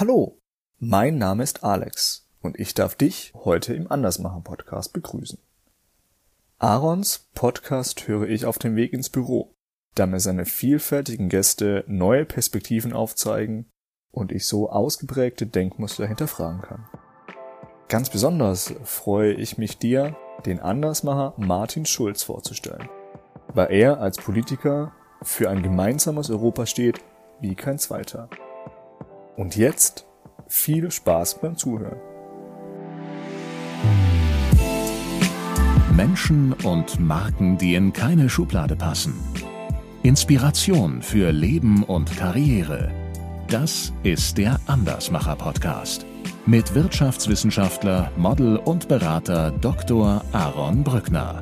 Hallo, mein Name ist Alex und ich darf dich heute im Andersmacher Podcast begrüßen. Aarons Podcast höre ich auf dem Weg ins Büro, da mir seine vielfältigen Gäste neue Perspektiven aufzeigen und ich so ausgeprägte Denkmuster hinterfragen kann. Ganz besonders freue ich mich dir, den Andersmacher Martin Schulz vorzustellen, weil er als Politiker für ein gemeinsames Europa steht wie kein zweiter. Und jetzt viel Spaß beim Zuhören. Menschen und Marken, die in keine Schublade passen. Inspiration für Leben und Karriere. Das ist der Andersmacher Podcast mit Wirtschaftswissenschaftler, Model und Berater Dr. Aaron Brückner.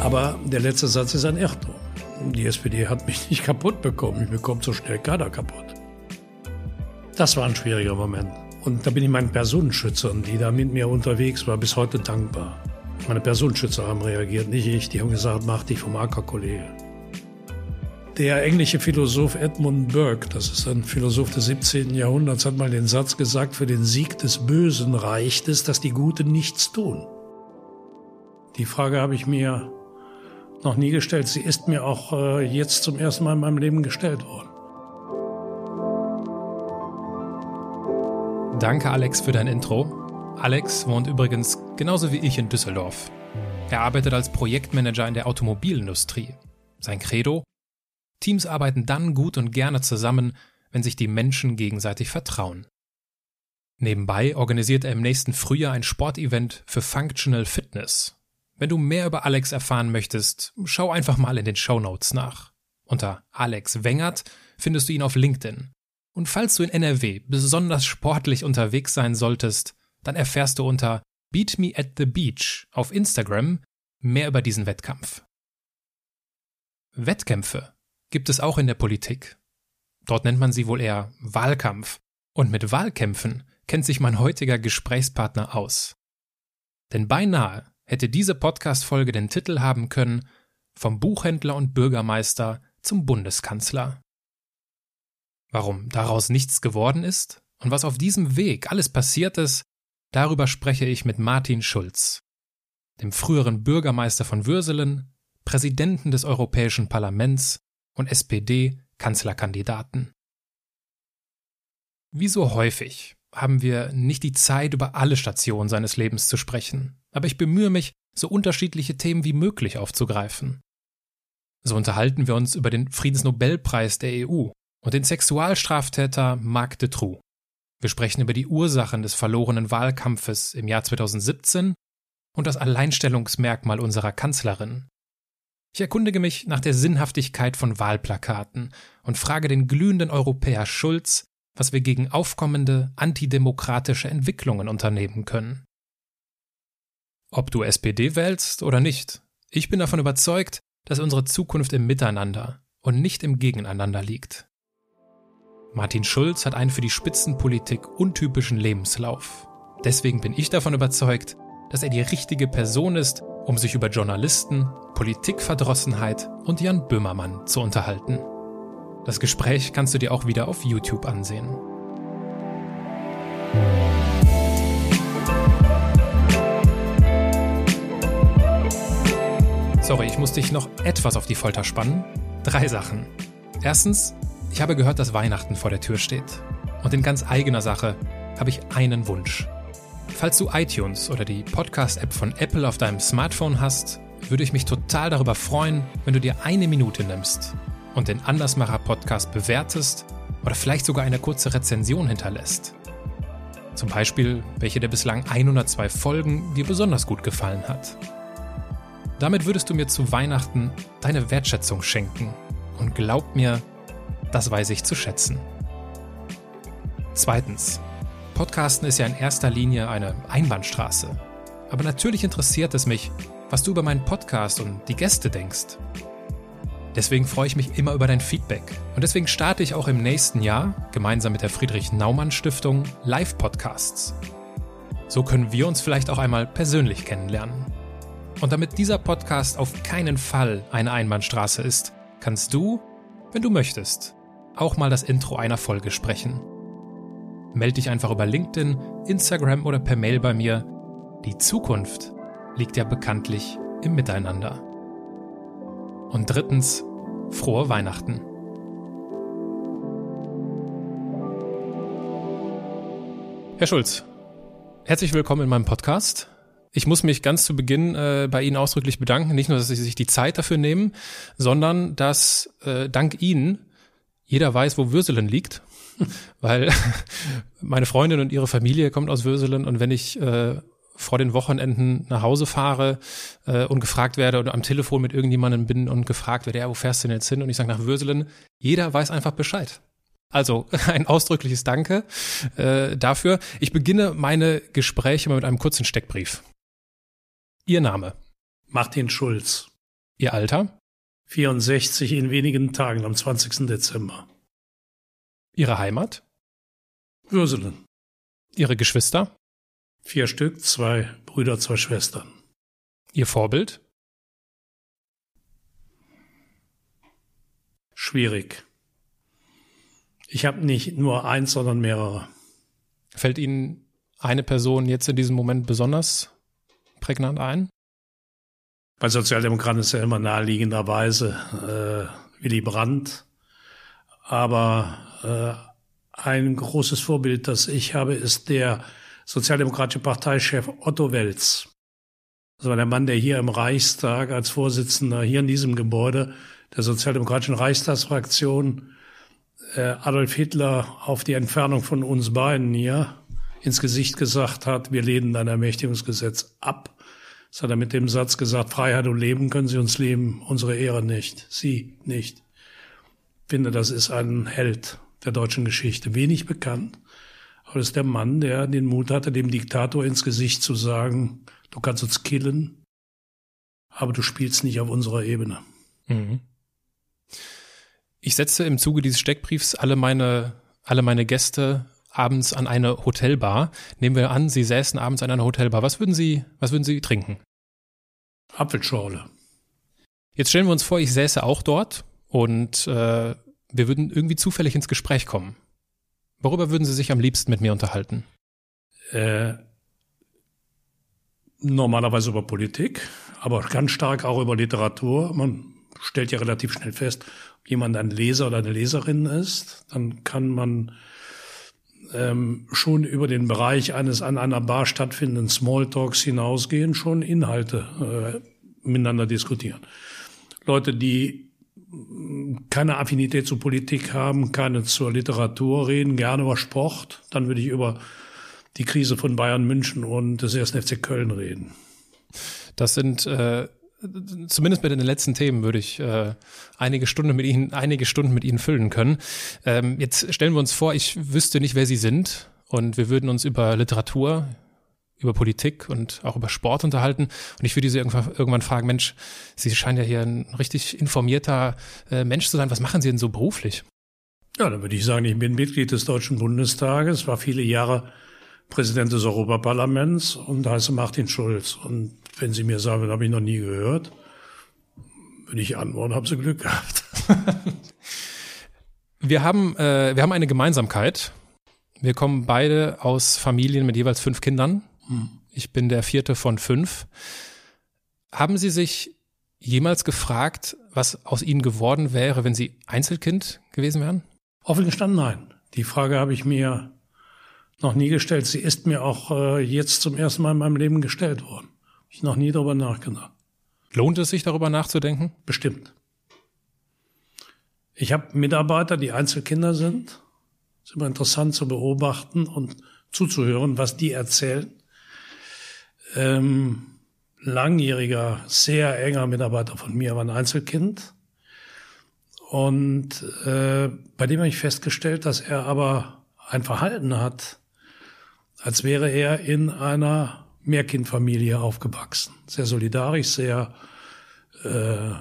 Aber der letzte Satz ist ein Irrtum. Die SPD hat mich nicht kaputt bekommen. Ich bekomme so schnell keiner kaputt. Das war ein schwieriger Moment. Und da bin ich meinen Personenschützern, die da mit mir unterwegs waren, bis heute dankbar. Meine Personenschützer haben reagiert, nicht ich. Die haben gesagt, mach dich vom Acker, Kollege. Der englische Philosoph Edmund Burke, das ist ein Philosoph des 17. Jahrhunderts, hat mal den Satz gesagt, für den Sieg des Bösen reicht es, dass die Guten nichts tun. Die Frage habe ich mir noch nie gestellt. Sie ist mir auch äh, jetzt zum ersten Mal in meinem Leben gestellt worden. Danke, Alex, für dein Intro. Alex wohnt übrigens genauso wie ich in Düsseldorf. Er arbeitet als Projektmanager in der Automobilindustrie. Sein Credo? Teams arbeiten dann gut und gerne zusammen, wenn sich die Menschen gegenseitig vertrauen. Nebenbei organisiert er im nächsten Frühjahr ein Sportevent für Functional Fitness. Wenn du mehr über Alex erfahren möchtest, schau einfach mal in den Show Notes nach. Unter Alex Wengert findest du ihn auf LinkedIn. Und falls du in NRW besonders sportlich unterwegs sein solltest, dann erfährst du unter Beat Me at the Beach auf Instagram mehr über diesen Wettkampf. Wettkämpfe gibt es auch in der Politik. Dort nennt man sie wohl eher Wahlkampf. Und mit Wahlkämpfen kennt sich mein heutiger Gesprächspartner aus. Denn beinahe hätte diese Podcast-Folge den Titel haben können Vom Buchhändler und Bürgermeister zum Bundeskanzler. Warum daraus nichts geworden ist und was auf diesem Weg alles passiert ist, darüber spreche ich mit Martin Schulz, dem früheren Bürgermeister von Würselen, Präsidenten des Europäischen Parlaments und SPD-Kanzlerkandidaten. Wie so häufig haben wir nicht die Zeit, über alle Stationen seines Lebens zu sprechen, aber ich bemühe mich, so unterschiedliche Themen wie möglich aufzugreifen. So unterhalten wir uns über den Friedensnobelpreis der EU und den Sexualstraftäter Marc de Trou. Wir sprechen über die Ursachen des verlorenen Wahlkampfes im Jahr 2017 und das Alleinstellungsmerkmal unserer Kanzlerin. Ich erkundige mich nach der Sinnhaftigkeit von Wahlplakaten und frage den glühenden Europäer Schulz, was wir gegen aufkommende antidemokratische Entwicklungen unternehmen können. Ob du SPD wählst oder nicht, ich bin davon überzeugt, dass unsere Zukunft im Miteinander und nicht im Gegeneinander liegt. Martin Schulz hat einen für die Spitzenpolitik untypischen Lebenslauf. Deswegen bin ich davon überzeugt, dass er die richtige Person ist, um sich über Journalisten, Politikverdrossenheit und Jan Böhmermann zu unterhalten. Das Gespräch kannst du dir auch wieder auf YouTube ansehen. Sorry, ich muss dich noch etwas auf die Folter spannen. Drei Sachen. Erstens, ich habe gehört, dass Weihnachten vor der Tür steht. Und in ganz eigener Sache habe ich einen Wunsch. Falls du iTunes oder die Podcast-App von Apple auf deinem Smartphone hast, würde ich mich total darüber freuen, wenn du dir eine Minute nimmst und den Andersmacher Podcast bewertest oder vielleicht sogar eine kurze Rezension hinterlässt. Zum Beispiel, welche der bislang 102 Folgen dir besonders gut gefallen hat. Damit würdest du mir zu Weihnachten deine Wertschätzung schenken. Und glaub mir, das weiß ich zu schätzen. Zweitens. Podcasten ist ja in erster Linie eine Einbahnstraße. Aber natürlich interessiert es mich, was du über meinen Podcast und die Gäste denkst. Deswegen freue ich mich immer über dein Feedback. Und deswegen starte ich auch im nächsten Jahr gemeinsam mit der Friedrich Naumann Stiftung Live-Podcasts. So können wir uns vielleicht auch einmal persönlich kennenlernen. Und damit dieser Podcast auf keinen Fall eine Einbahnstraße ist, kannst du wenn du möchtest, auch mal das Intro einer Folge sprechen. Meld dich einfach über LinkedIn, Instagram oder per Mail bei mir. Die Zukunft liegt ja bekanntlich im Miteinander. Und drittens, frohe Weihnachten. Herr Schulz, herzlich willkommen in meinem Podcast. Ich muss mich ganz zu Beginn äh, bei Ihnen ausdrücklich bedanken, nicht nur, dass Sie sich die Zeit dafür nehmen, sondern dass äh, dank Ihnen jeder weiß, wo Würselen liegt, weil meine Freundin und ihre Familie kommt aus Würselen und wenn ich äh, vor den Wochenenden nach Hause fahre äh, und gefragt werde oder am Telefon mit irgendjemandem bin und gefragt werde, ja, wo fährst du denn jetzt hin? Und ich sage nach Würselen, jeder weiß einfach Bescheid. Also ein ausdrückliches Danke äh, dafür. Ich beginne meine Gespräche mal mit einem kurzen Steckbrief. Ihr Name? Martin Schulz. Ihr Alter? 64 in wenigen Tagen am 20. Dezember. Ihre Heimat? Würselen. Ihre Geschwister? Vier Stück, zwei Brüder, zwei Schwestern. Ihr Vorbild? Schwierig. Ich habe nicht nur eins, sondern mehrere. Fällt Ihnen eine Person jetzt in diesem Moment besonders prägnant ein? Bei Sozialdemokraten ist ja immer naheliegenderweise äh, Willy Brandt. Aber äh, ein großes Vorbild, das ich habe, ist der sozialdemokratische Parteichef Otto Welz. Das war der Mann, der hier im Reichstag als Vorsitzender hier in diesem Gebäude der sozialdemokratischen Reichstagsfraktion äh, Adolf Hitler auf die Entfernung von uns beiden hier ins Gesicht gesagt hat, wir lehnen ein Ermächtigungsgesetz ab. Das hat er mit dem Satz gesagt, Freiheit und Leben können Sie uns leben, unsere Ehre nicht, Sie nicht. Ich finde, das ist ein Held der deutschen Geschichte, wenig bekannt. Aber das ist der Mann, der den Mut hatte, dem Diktator ins Gesicht zu sagen, du kannst uns killen, aber du spielst nicht auf unserer Ebene. Mhm. Ich setze im Zuge dieses Steckbriefs alle meine, alle meine Gäste abends an eine Hotelbar. Nehmen wir an, Sie säßen abends an einer Hotelbar. Was würden Sie, was würden Sie trinken? Apfelschorle. Jetzt stellen wir uns vor, ich säße auch dort und äh, wir würden irgendwie zufällig ins Gespräch kommen. Worüber würden Sie sich am liebsten mit mir unterhalten? Äh, normalerweise über Politik, aber ganz stark auch über Literatur. Man stellt ja relativ schnell fest, ob jemand ein Leser oder eine Leserin ist. Dann kann man ähm, schon über den Bereich eines an einer Bar stattfindenden Smalltalks hinausgehen, schon Inhalte äh, miteinander diskutieren. Leute, die keine Affinität zur Politik haben, keine zur Literatur reden, gerne über Sport, dann würde ich über die Krise von Bayern München und des 1. FC Köln reden. Das sind äh, zumindest mit den letzten Themen würde ich äh, einige Stunden mit Ihnen, einige Stunden mit Ihnen füllen können. Ähm, jetzt stellen wir uns vor, ich wüsste nicht, wer Sie sind und wir würden uns über Literatur, über Politik und auch über Sport unterhalten. Und ich würde Sie irgendwann, irgendwann fragen, Mensch, Sie scheinen ja hier ein richtig informierter äh, Mensch zu sein. Was machen Sie denn so beruflich? Ja, dann würde ich sagen, ich bin Mitglied des Deutschen Bundestages, war viele Jahre Präsident des Europaparlaments und heiße Martin Schulz. Und wenn Sie mir sagen, das habe ich noch nie gehört, würde ich antworten, haben Sie Glück gehabt. wir haben, äh, wir haben eine Gemeinsamkeit. Wir kommen beide aus Familien mit jeweils fünf Kindern. Ich bin der vierte von fünf. Haben Sie sich jemals gefragt, was aus Ihnen geworden wäre, wenn Sie Einzelkind gewesen wären? Offen gestanden, nein. Die Frage habe ich mir noch nie gestellt. Sie ist mir auch äh, jetzt zum ersten Mal in meinem Leben gestellt worden. Ich noch nie darüber nachgedacht. Lohnt es sich, darüber nachzudenken? Bestimmt. Ich habe Mitarbeiter, die Einzelkinder sind. Es ist immer interessant zu beobachten und zuzuhören, was die erzählen. Ähm, langjähriger, sehr enger Mitarbeiter von mir war ein Einzelkind. Und äh, bei dem habe ich festgestellt, dass er aber ein Verhalten hat, als wäre er in einer Mehrkindfamilie aufgewachsen. Sehr solidarisch, sehr äh,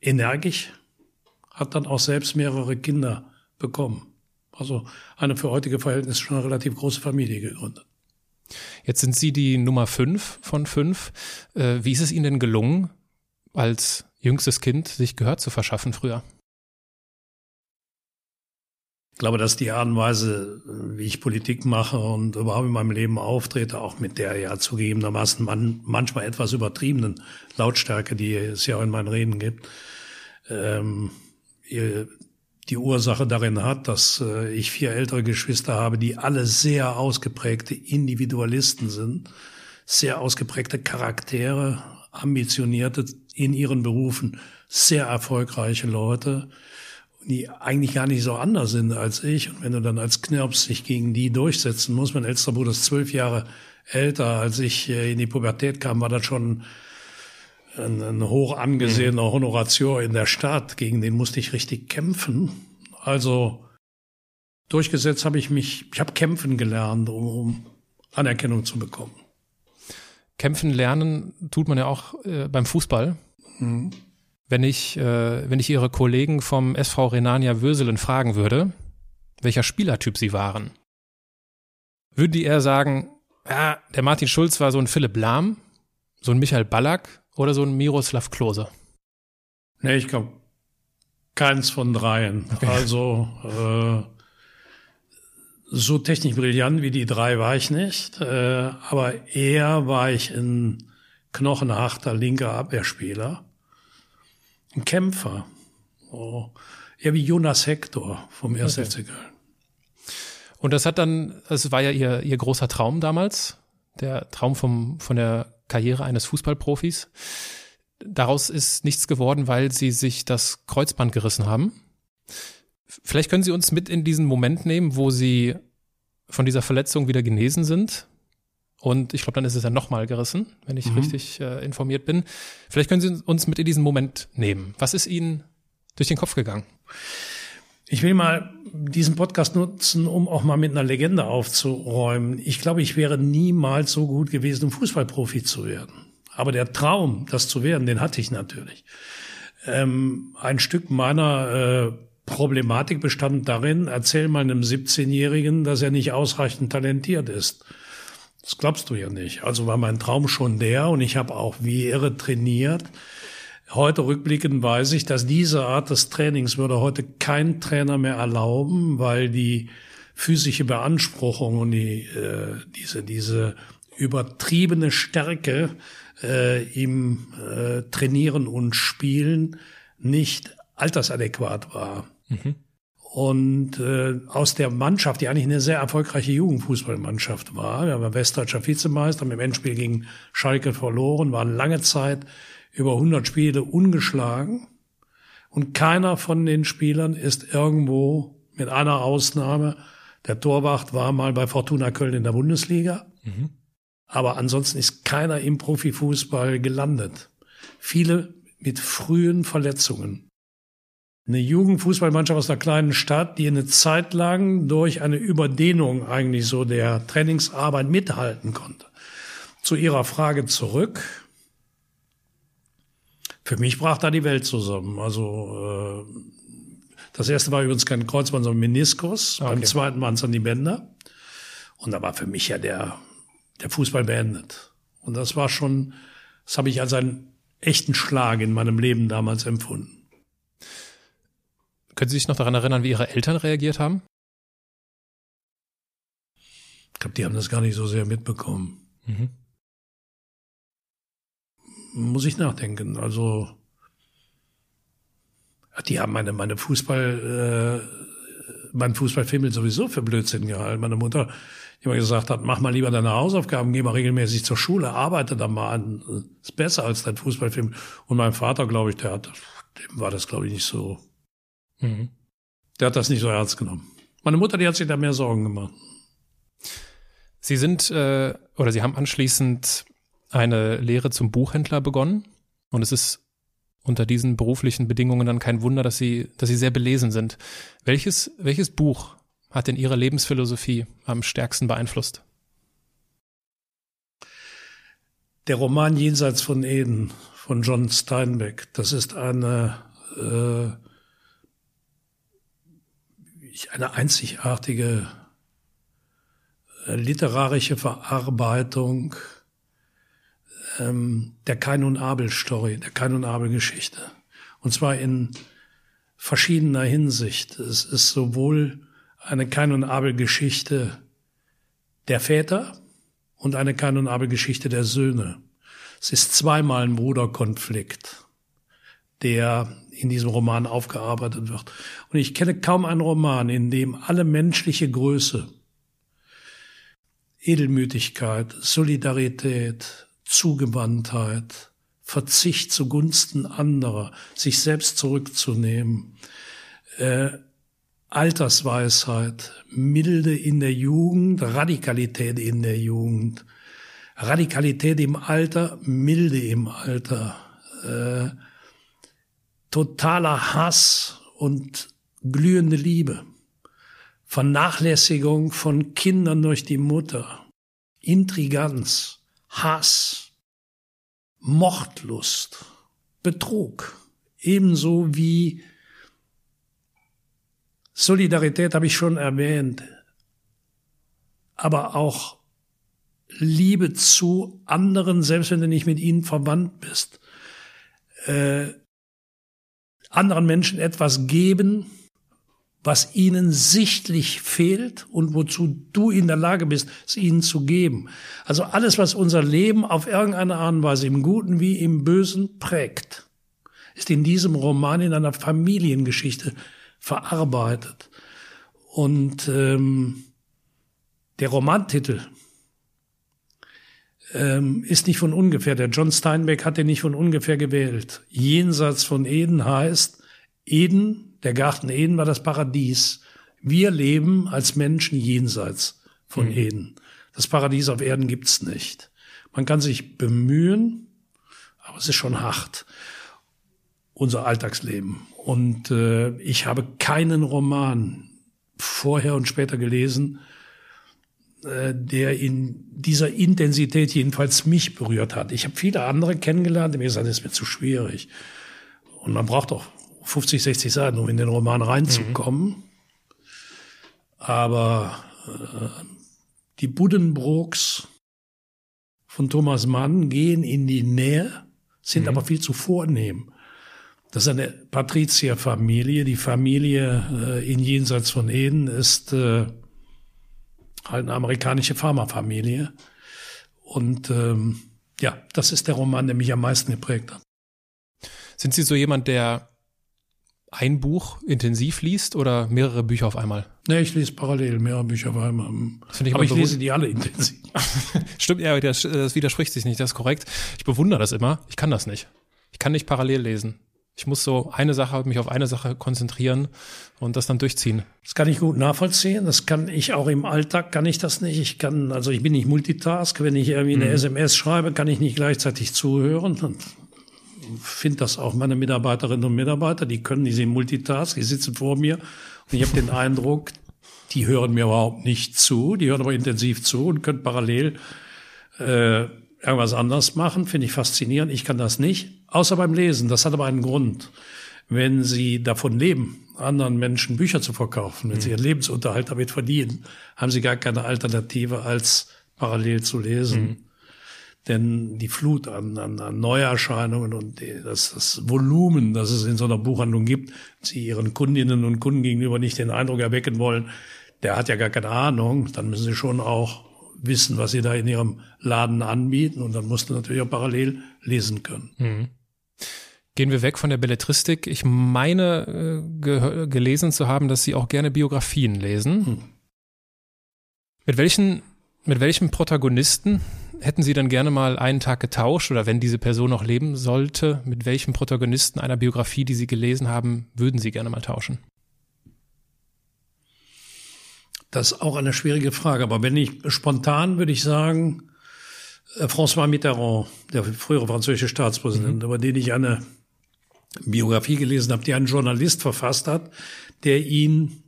energisch, hat dann auch selbst mehrere Kinder bekommen. Also eine für heutige Verhältnisse schon eine relativ große Familie gegründet. Jetzt sind Sie die Nummer fünf von fünf. Äh, wie ist es Ihnen denn gelungen, als jüngstes Kind sich Gehör zu verschaffen früher? Ich glaube, dass die Art und Weise, wie ich Politik mache und überhaupt in meinem Leben auftrete, auch mit der ja zugegebenermaßen man, manchmal etwas übertriebenen Lautstärke, die es ja auch in meinen Reden gibt, ähm, die Ursache darin hat, dass äh, ich vier ältere Geschwister habe, die alle sehr ausgeprägte Individualisten sind, sehr ausgeprägte Charaktere, ambitionierte in ihren Berufen, sehr erfolgreiche Leute, die eigentlich gar nicht so anders sind als ich. Und wenn du dann als Knirps sich gegen die durchsetzen musst, mein ältester Bruder ist zwölf Jahre älter, als ich äh, in die Pubertät kam, war das schon ein, ein hoch angesehener mhm. Honorateur in der Stadt, gegen den musste ich richtig kämpfen. Also durchgesetzt habe ich mich, ich habe kämpfen gelernt, um, um Anerkennung zu bekommen. Kämpfen lernen tut man ja auch äh, beim Fußball. Mhm. Wenn ich, äh, wenn ich Ihre Kollegen vom SV Renania Würselen fragen würde, welcher Spielertyp Sie waren, würden die eher sagen, ja, der Martin Schulz war so ein Philipp Lahm, so ein Michael Ballack oder so ein Miroslav Klose? Nee, ich glaube, keins von dreien. Okay. Also äh, so technisch brillant wie die drei war ich nicht, äh, aber eher war ich ein knochenharter linker Abwehrspieler, ein Kämpfer, oh, eher wie Jonas Hector vom 1. Okay. FC Köln. Und das hat dann, das war ja ihr, ihr großer Traum damals, der Traum vom, von der Karriere eines Fußballprofis. Daraus ist nichts geworden, weil sie sich das Kreuzband gerissen haben. Vielleicht können Sie uns mit in diesen Moment nehmen, wo Sie von dieser Verletzung wieder genesen sind. Und ich glaube, dann ist es ja nochmal gerissen, wenn ich mhm. richtig äh, informiert bin. Vielleicht können Sie uns mit in diesen Moment nehmen. Was ist Ihnen durch den Kopf gegangen? Ich will mal diesen Podcast nutzen, um auch mal mit einer Legende aufzuräumen. Ich glaube, ich wäre niemals so gut gewesen, um Fußballprofi zu werden. Aber der Traum, das zu werden, den hatte ich natürlich. Ähm, ein Stück meiner äh, Problematik bestand darin, erzähl mal einem 17-Jährigen, dass er nicht ausreichend talentiert ist. Das glaubst du ja nicht. Also war mein Traum schon der und ich habe auch wie irre trainiert. Heute rückblickend weiß ich, dass diese Art des Trainings würde heute kein Trainer mehr erlauben, weil die physische Beanspruchung und die, äh, diese, diese übertriebene Stärke äh, im äh, Trainieren und Spielen nicht altersadäquat war. Mhm. Und äh, aus der Mannschaft, die eigentlich eine sehr erfolgreiche Jugendfußballmannschaft war, wir haben Westdeutscher Vizemeister, haben im Endspiel gegen Schalke verloren, waren lange Zeit über 100 Spiele ungeschlagen und keiner von den Spielern ist irgendwo mit einer Ausnahme, der Torwart war mal bei Fortuna Köln in der Bundesliga, mhm. aber ansonsten ist keiner im Profifußball gelandet. Viele mit frühen Verletzungen. Eine Jugendfußballmannschaft aus einer kleinen Stadt, die eine Zeit lang durch eine Überdehnung eigentlich so der Trainingsarbeit mithalten konnte. Zu Ihrer Frage zurück. Für mich brach da die Welt zusammen. Also äh, das erste war übrigens kein Kreuzband, sondern Meniskus. Okay. Beim zweiten waren es dann die Bänder. Und da war für mich ja der, der Fußball beendet. Und das war schon, das habe ich als einen echten Schlag in meinem Leben damals empfunden. Können Sie sich noch daran erinnern, wie Ihre Eltern reagiert haben? Ich glaube, die haben das gar nicht so sehr mitbekommen. Mhm muss ich nachdenken. Also die haben meine meine Fußball äh, mein Fußballfilm sowieso für Blödsinn gehalten. Meine Mutter, die immer gesagt hat, mach mal lieber deine Hausaufgaben, geh mal regelmäßig zur Schule, arbeite da mal an, ist besser als dein Fußballfilm. Und mein Vater, glaube ich, der hat, dem war das, glaube ich, nicht so. Mhm. Der hat das nicht so ernst genommen. Meine Mutter, die hat sich da mehr Sorgen gemacht. Sie sind äh, oder Sie haben anschließend eine Lehre zum Buchhändler begonnen und es ist unter diesen beruflichen Bedingungen dann kein Wunder, dass sie, dass sie sehr belesen sind. Welches, welches Buch hat denn Ihre Lebensphilosophie am stärksten beeinflusst? Der Roman Jenseits von Eden von John Steinbeck. Das ist eine, äh, eine einzigartige äh, literarische Verarbeitung ähm, der Kain und Abel Story, der Kain und Abel Geschichte. Und zwar in verschiedener Hinsicht. Es ist sowohl eine Kain und Abel Geschichte der Väter und eine Kain und Abel Geschichte der Söhne. Es ist zweimal ein Bruderkonflikt, der in diesem Roman aufgearbeitet wird. Und ich kenne kaum einen Roman, in dem alle menschliche Größe, Edelmütigkeit, Solidarität, Zugewandtheit, Verzicht zugunsten anderer, sich selbst zurückzunehmen, äh, Altersweisheit, Milde in der Jugend, Radikalität in der Jugend, Radikalität im Alter, Milde im Alter, äh, totaler Hass und glühende Liebe, Vernachlässigung von Kindern durch die Mutter, Intriganz, Hass, Mordlust, Betrug, ebenso wie Solidarität habe ich schon erwähnt, aber auch Liebe zu anderen, selbst wenn du nicht mit ihnen verwandt bist. Äh, anderen Menschen etwas geben, was ihnen sichtlich fehlt und wozu du in der Lage bist, es ihnen zu geben. Also alles, was unser Leben auf irgendeine Art und Weise im Guten wie im Bösen prägt, ist in diesem Roman in einer Familiengeschichte verarbeitet. Und ähm, der Romantitel ähm, ist nicht von ungefähr. Der John Steinbeck hat den nicht von ungefähr gewählt. Jenseits von Eden heißt, Eden, der Garten Eden war das Paradies. Wir leben als Menschen jenseits von mhm. Eden. Das Paradies auf Erden gibt's nicht. Man kann sich bemühen, aber es ist schon hart, unser Alltagsleben. Und äh, ich habe keinen Roman vorher und später gelesen, äh, der in dieser Intensität jedenfalls mich berührt hat. Ich habe viele andere kennengelernt, die mir gesagt, das ist mir zu schwierig. Und man braucht auch 50, 60 Seiten, um in den Roman reinzukommen. Mhm. Aber äh, die Buddenbrooks von Thomas Mann gehen in die Nähe, sind mhm. aber viel zu vornehm. Das ist eine Patrizierfamilie. Die Familie äh, in Jenseits von Eden ist äh, halt eine amerikanische Pharmafamilie. Und ähm, ja, das ist der Roman, der mich am meisten geprägt hat. Sind Sie so jemand, der ein Buch intensiv liest oder mehrere Bücher auf einmal? Nee, ich lese parallel mehrere Bücher auf einmal. Ich aber ich lese die alle intensiv. Stimmt, ja, das, das widerspricht sich nicht, das ist korrekt. Ich bewundere das immer. Ich kann das nicht. Ich kann nicht parallel lesen. Ich muss so eine Sache, mich auf eine Sache konzentrieren und das dann durchziehen. Das kann ich gut nachvollziehen. Das kann ich auch im Alltag, kann ich das nicht. Ich kann, also ich bin nicht Multitask. Wenn ich irgendwie eine mhm. SMS schreibe, kann ich nicht gleichzeitig zuhören. Finde das auch meine Mitarbeiterinnen und Mitarbeiter. Die können, die sind Multitask, die sitzen vor mir. Und ich habe den Eindruck, die hören mir überhaupt nicht zu. Die hören aber intensiv zu und können parallel äh, irgendwas anders machen, finde ich faszinierend. Ich kann das nicht, außer beim Lesen. Das hat aber einen Grund. Wenn Sie davon leben, anderen Menschen Bücher zu verkaufen, wenn mhm. Sie Ihren Lebensunterhalt damit verdienen, haben Sie gar keine Alternative, als parallel zu lesen. Mhm. Denn die Flut an, an, an Neuerscheinungen und das, das Volumen, das es in so einer Buchhandlung gibt, Sie Ihren Kundinnen und Kunden gegenüber nicht den Eindruck erwecken wollen, der hat ja gar keine Ahnung, dann müssen Sie schon auch wissen, was sie da in ihrem Laden anbieten und dann musst du natürlich auch parallel lesen können. Mhm. Gehen wir weg von der Belletristik. Ich meine äh, ge gelesen zu haben, dass Sie auch gerne Biografien lesen. Mhm. Mit welchen, mit welchem Protagonisten hätten Sie dann gerne mal einen Tag getauscht oder wenn diese Person noch leben sollte, mit welchem Protagonisten einer Biografie, die Sie gelesen haben, würden Sie gerne mal tauschen? Das ist auch eine schwierige Frage. Aber wenn ich spontan würde ich sagen, äh, François Mitterrand, der frühere französische Staatspräsident, mhm. über den ich eine Biografie gelesen habe, die ein Journalist verfasst hat, der ihn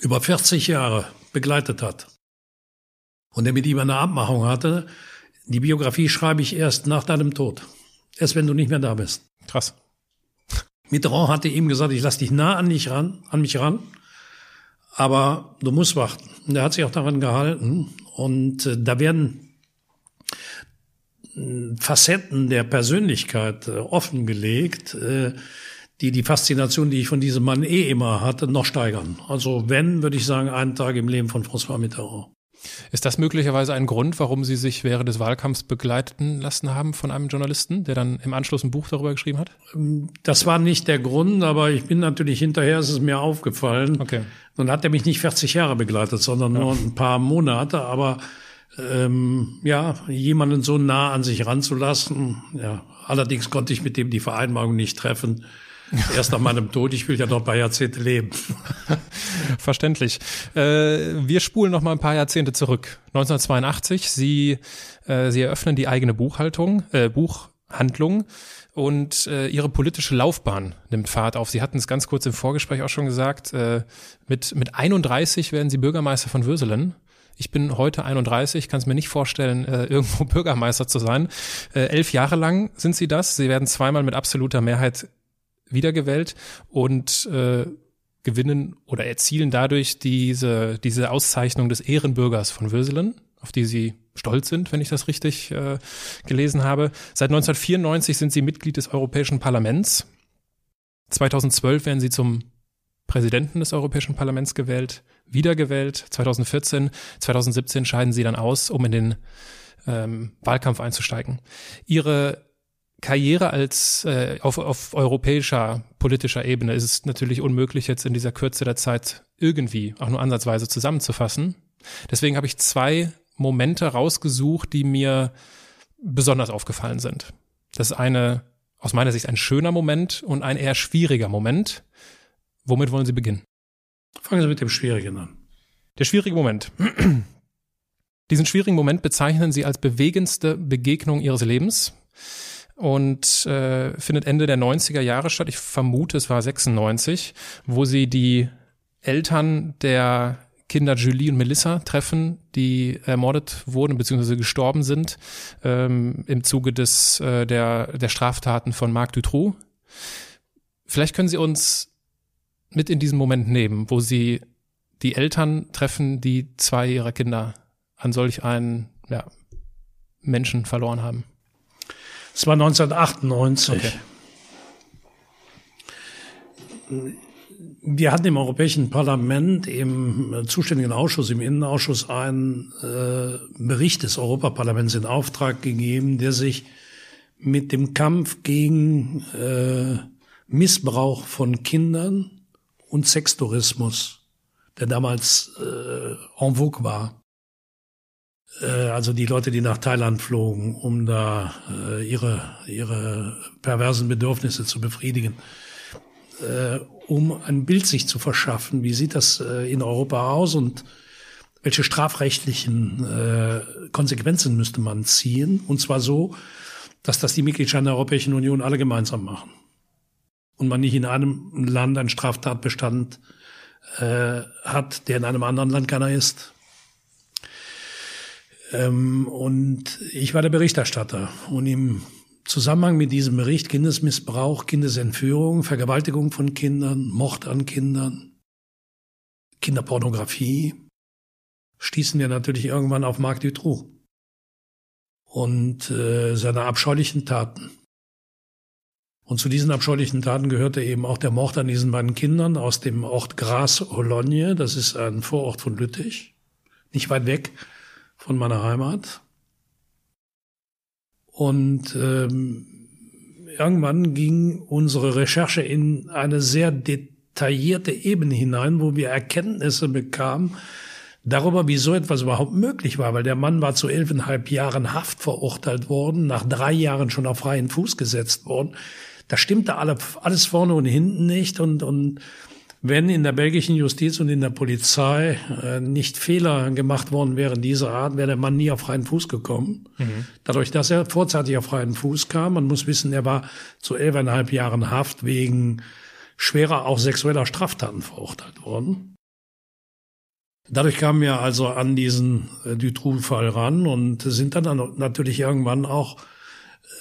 über 40 Jahre begleitet hat. Und der mit ihm eine Abmachung hatte, die Biografie schreibe ich erst nach deinem Tod. Erst wenn du nicht mehr da bist. Krass. Mitterrand hatte ihm gesagt, ich lass dich nah an dich ran, an mich ran aber du musst warten. Und er hat sich auch daran gehalten. Und äh, da werden Facetten der Persönlichkeit äh, offengelegt, äh, die die Faszination, die ich von diesem Mann eh immer hatte, noch steigern. Also wenn, würde ich sagen, einen Tag im Leben von François Mitterrand. Ist das möglicherweise ein Grund, warum Sie sich während des Wahlkampfs begleiten lassen haben von einem Journalisten, der dann im Anschluss ein Buch darüber geschrieben hat? Das war nicht der Grund, aber ich bin natürlich hinterher, ist es mir aufgefallen. Okay. Nun hat er mich nicht 40 Jahre begleitet, sondern ja. nur ein paar Monate, aber ähm, ja, jemanden so nah an sich ranzulassen, ja. Allerdings konnte ich mit dem die Vereinbarung nicht treffen, Erst nach meinem Tod, ich will ja noch ein paar Jahrzehnte leben. Verständlich. Äh, wir spulen noch mal ein paar Jahrzehnte zurück. 1982, Sie, äh, Sie eröffnen die eigene Buchhaltung, äh, Buchhandlung und äh, Ihre politische Laufbahn nimmt Fahrt auf. Sie hatten es ganz kurz im Vorgespräch auch schon gesagt, äh, mit, mit 31 werden Sie Bürgermeister von Würselen. Ich bin heute 31, kann es mir nicht vorstellen, äh, irgendwo Bürgermeister zu sein. Äh, elf Jahre lang sind Sie das. Sie werden zweimal mit absoluter Mehrheit wiedergewählt und äh, gewinnen oder erzielen dadurch diese, diese Auszeichnung des Ehrenbürgers von Würselen, auf die sie stolz sind, wenn ich das richtig äh, gelesen habe. Seit 1994 sind sie Mitglied des Europäischen Parlaments. 2012 werden sie zum Präsidenten des Europäischen Parlaments gewählt, wiedergewählt. 2014, 2017 scheiden sie dann aus, um in den ähm, Wahlkampf einzusteigen. Ihre Karriere als äh, auf, auf europäischer politischer Ebene ist es natürlich unmöglich, jetzt in dieser Kürze der Zeit irgendwie auch nur ansatzweise zusammenzufassen. Deswegen habe ich zwei Momente rausgesucht, die mir besonders aufgefallen sind. Das ist eine, aus meiner Sicht ein schöner Moment und ein eher schwieriger Moment. Womit wollen Sie beginnen? Fangen Sie mit dem Schwierigen an. Der schwierige Moment. Diesen schwierigen Moment bezeichnen Sie als bewegendste Begegnung Ihres Lebens und äh, findet Ende der 90er Jahre statt. Ich vermute, es war 96, wo sie die Eltern der Kinder Julie und Melissa treffen, die ermordet wurden bzw. gestorben sind ähm, im Zuge des äh, der der Straftaten von Marc Dutroux. Vielleicht können Sie uns mit in diesen Moment nehmen, wo Sie die Eltern treffen, die zwei ihrer Kinder an solch einen ja, Menschen verloren haben. Es war 1998. Okay. Wir hatten im Europäischen Parlament im zuständigen Ausschuss, im Innenausschuss, einen äh, Bericht des Europaparlaments in Auftrag gegeben, der sich mit dem Kampf gegen äh, Missbrauch von Kindern und Sextourismus, der damals äh, en vogue war, also die Leute, die nach Thailand flogen, um da äh, ihre, ihre perversen Bedürfnisse zu befriedigen, äh, um ein Bild sich zu verschaffen, wie sieht das äh, in Europa aus und welche strafrechtlichen äh, Konsequenzen müsste man ziehen, und zwar so, dass das die Mitgliedstaaten der Europäischen Union alle gemeinsam machen. Und man nicht in einem Land einen Straftatbestand äh, hat, der in einem anderen Land keiner ist. Ähm, und ich war der Berichterstatter. Und im Zusammenhang mit diesem Bericht Kindesmissbrauch, Kindesentführung, Vergewaltigung von Kindern, Mord an Kindern, Kinderpornografie, stießen wir natürlich irgendwann auf Marc Dutroux und äh, seine abscheulichen Taten. Und zu diesen abscheulichen Taten gehörte eben auch der Mord an diesen beiden Kindern aus dem Ort Gras-Hologne, das ist ein Vorort von Lüttich, nicht weit weg von meiner Heimat. Und ähm, irgendwann ging unsere Recherche in eine sehr detaillierte Ebene hinein, wo wir Erkenntnisse bekamen darüber, wie so etwas überhaupt möglich war, weil der Mann war zu elfeinhalb Jahren Haft verurteilt worden, nach drei Jahren schon auf freien Fuß gesetzt worden. Da stimmte alle, alles vorne und hinten nicht und, und wenn in der belgischen Justiz und in der Polizei äh, nicht Fehler gemacht worden wären dieser Art, wäre der Mann nie auf freien Fuß gekommen. Mhm. Dadurch, dass er vorzeitig auf freien Fuß kam, man muss wissen, er war zu elfeinhalb Jahren Haft wegen schwerer, auch sexueller Straftaten verurteilt worden. Dadurch kamen wir also an diesen äh, Dutroux-Fall ran und sind dann natürlich irgendwann auch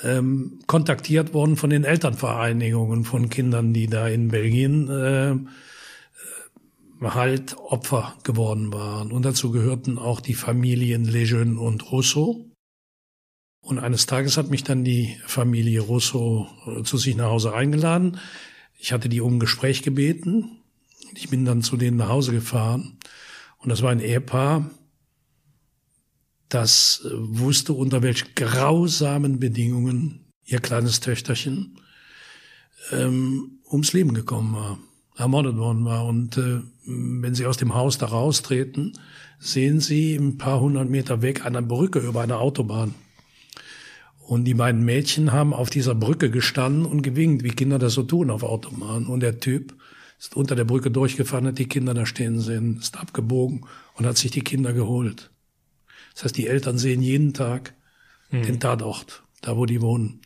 ähm, kontaktiert worden von den Elternvereinigungen von Kindern, die da in Belgien äh, halt Opfer geworden waren. Und dazu gehörten auch die Familien Lejeune und Rousseau. Und eines Tages hat mich dann die Familie Russo äh, zu sich nach Hause eingeladen. Ich hatte die um ein Gespräch gebeten. Ich bin dann zu denen nach Hause gefahren. Und das war ein Ehepaar, das äh, wusste, unter welch grausamen Bedingungen ihr kleines Töchterchen ähm, ums Leben gekommen war, ermordet worden war. Und äh, wenn sie aus dem Haus da raustreten, sehen sie ein paar hundert Meter weg eine Brücke über eine Autobahn. Und die beiden Mädchen haben auf dieser Brücke gestanden und gewinkt, wie Kinder das so tun auf Autobahnen. Und der Typ ist unter der Brücke durchgefahren, hat die Kinder da stehen sehen, ist abgebogen und hat sich die Kinder geholt. Das heißt, die Eltern sehen jeden Tag hm. den Tatort, da wo die wohnen.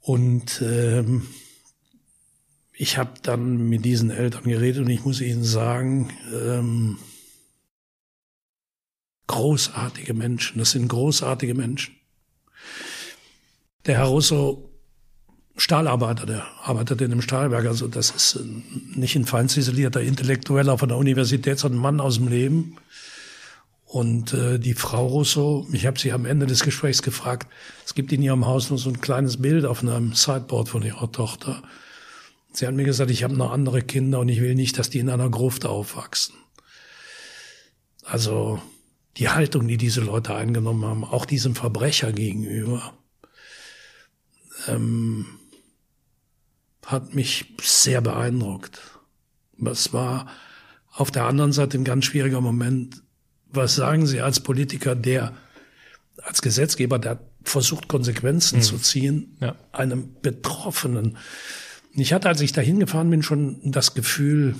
Und ähm, ich habe dann mit diesen Eltern geredet und ich muss ihnen sagen, ähm, großartige Menschen, das sind großartige Menschen. Der Herr Russo, Stahlarbeiter, der arbeitet in einem Stahlwerk, also das ist nicht ein fein ziselierter Intellektueller von der Universität, sondern ein Mann aus dem Leben. Und äh, die Frau Russo, ich habe sie am Ende des Gesprächs gefragt, es gibt in ihrem Haus nur so ein kleines Bild auf einem Sideboard von ihrer Tochter. Sie hat mir gesagt, ich habe noch andere Kinder und ich will nicht, dass die in einer Gruft aufwachsen. Also die Haltung, die diese Leute eingenommen haben, auch diesem Verbrecher gegenüber, ähm, hat mich sehr beeindruckt. Es war auf der anderen Seite ein ganz schwieriger Moment. Was sagen Sie als Politiker, der als Gesetzgeber, der versucht, Konsequenzen mhm. zu ziehen, ja. einem Betroffenen? Ich hatte, als ich dahin gefahren bin, schon das Gefühl,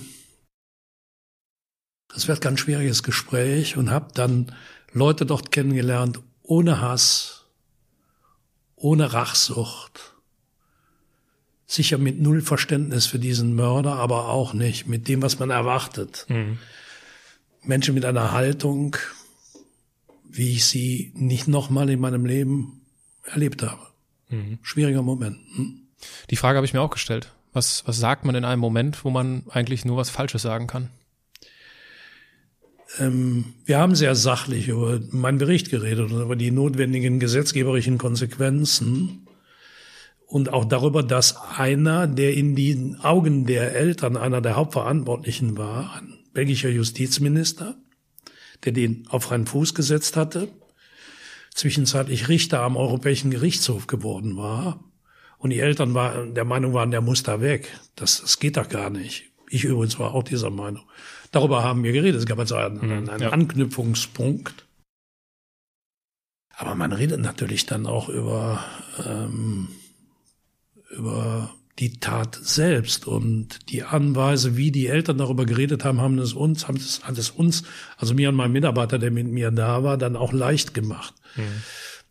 das wird ganz schwieriges Gespräch und habe dann Leute dort kennengelernt, ohne Hass, ohne Rachsucht, sicher mit null Verständnis für diesen Mörder, aber auch nicht mit dem, was man erwartet. Mhm. Menschen mit einer Haltung, wie ich sie nicht nochmal in meinem Leben erlebt habe. Mhm. Schwieriger Moment. Hm? Die Frage habe ich mir auch gestellt. Was, was sagt man in einem Moment, wo man eigentlich nur was Falsches sagen kann? Ähm, wir haben sehr sachlich über meinen Bericht geredet und über die notwendigen gesetzgeberischen Konsequenzen und auch darüber, dass einer, der in den Augen der Eltern einer der Hauptverantwortlichen war, ein belgischer Justizminister, der den auf freien Fuß gesetzt hatte, zwischenzeitlich Richter am Europäischen Gerichtshof geworden war. Und die Eltern waren der Meinung waren, der muss da weg. Das, das geht doch gar nicht. Ich übrigens war auch dieser Meinung. Darüber haben wir geredet. Es gab also einen, mhm, einen ja. Anknüpfungspunkt. Aber man redet natürlich dann auch über, ähm, über die Tat selbst und die Anweise, wie die Eltern darüber geredet haben, haben es uns, haben es, hat es uns, also mir und meinem Mitarbeiter, der mit mir da war, dann auch leicht gemacht. Mhm.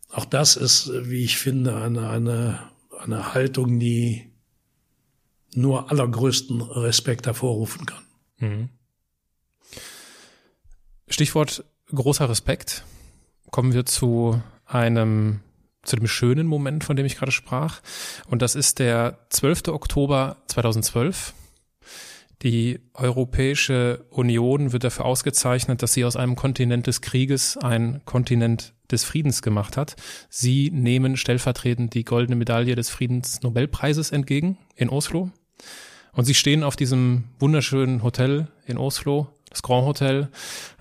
Auch das ist, wie ich finde, eine, eine, eine Haltung, die nur allergrößten Respekt hervorrufen kann. Mhm. Stichwort großer Respekt. Kommen wir zu einem zu dem schönen Moment, von dem ich gerade sprach. Und das ist der 12. Oktober 2012. Die Europäische Union wird dafür ausgezeichnet, dass sie aus einem Kontinent des Krieges ein Kontinent des Friedens gemacht hat. Sie nehmen stellvertretend die goldene Medaille des Friedensnobelpreises entgegen in Oslo. Und sie stehen auf diesem wunderschönen Hotel in Oslo das Grand Hotel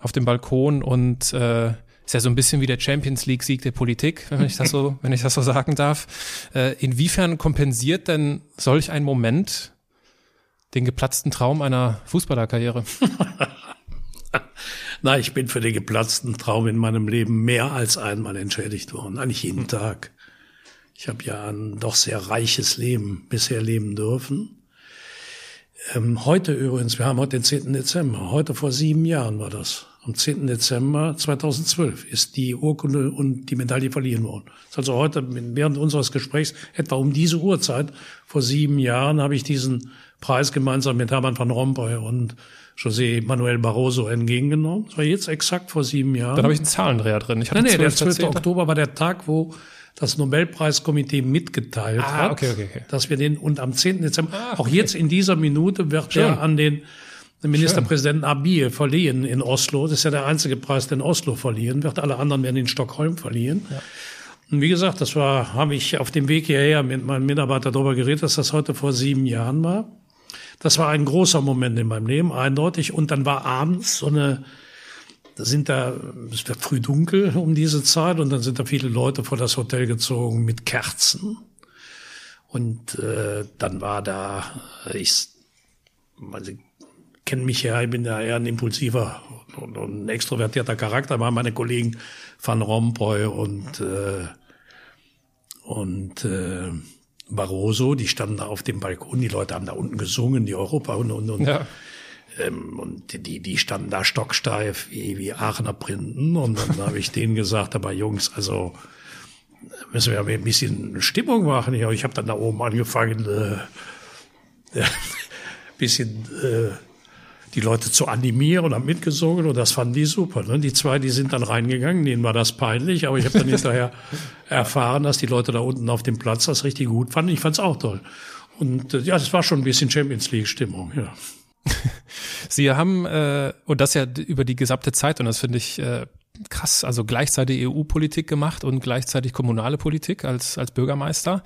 auf dem Balkon und äh, ist ja so ein bisschen wie der Champions League Sieg der Politik, wenn ich das so, wenn ich das so sagen darf. Äh, inwiefern kompensiert denn solch ein Moment den geplatzten Traum einer Fußballerkarriere? Na, ich bin für den geplatzten Traum in meinem Leben mehr als einmal entschädigt worden, eigentlich jeden hm. Tag. Ich habe ja ein doch sehr reiches Leben bisher leben dürfen. Ähm, heute übrigens, wir haben heute den 10. Dezember, heute vor sieben Jahren war das. Am 10. Dezember 2012 ist die Urkunde und die Medaille verliehen worden. Also heute, während unseres Gesprächs, etwa um diese Uhrzeit, vor sieben Jahren, habe ich diesen Preis gemeinsam mit Hermann van Rompuy und José Manuel Barroso entgegengenommen. Das war jetzt exakt vor sieben Jahren. Dann habe ich einen Zahlendreher drin. Ich nee, nee, der 12. Oktober war der Tag, wo das Nobelpreiskomitee mitgeteilt ah, hat, okay, okay, okay. dass wir den und am 10. Dezember, ah, auch jetzt in dieser Minute wird Schön. der an den Ministerpräsidenten Abiy verliehen in Oslo. Das ist ja der einzige Preis, den Oslo verliehen wird. Alle anderen werden in Stockholm verliehen. Ja. Und wie gesagt, das war, habe ich auf dem Weg hierher mit meinem Mitarbeiter darüber geredet, dass das heute vor sieben Jahren war. Das war ein großer Moment in meinem Leben, eindeutig. Und dann war abends so eine, da sind da, es wird früh dunkel um diese Zeit und dann sind da viele Leute vor das Hotel gezogen mit Kerzen. Und äh, dann war da, ich, weil Sie kennen mich ja, ich bin ja eher ein impulsiver und, und ein extrovertierter Charakter, waren meine Kollegen Van Rompuy und äh, und äh, Barroso, die standen da auf dem Balkon, die Leute haben da unten gesungen, die Europa und und, und ja. Ähm, und die, die standen da stocksteif wie, wie Aachener Printen. Und dann habe ich denen gesagt, aber Jungs, also müssen wir ein bisschen Stimmung machen. Ja, ich habe dann da oben angefangen, äh, ja, bisschen äh, die Leute zu animieren und haben mitgesungen und das fanden die super. Ne? Die zwei, die sind dann reingegangen, denen war das peinlich, aber ich habe dann hinterher erfahren, dass die Leute da unten auf dem Platz das richtig gut fanden. Ich fand es auch toll. Und äh, ja, das war schon ein bisschen Champions League-Stimmung, ja. Sie haben, äh, und das ja über die gesamte Zeit, und das finde ich äh, krass, also gleichzeitig EU-Politik gemacht und gleichzeitig kommunale Politik als, als Bürgermeister.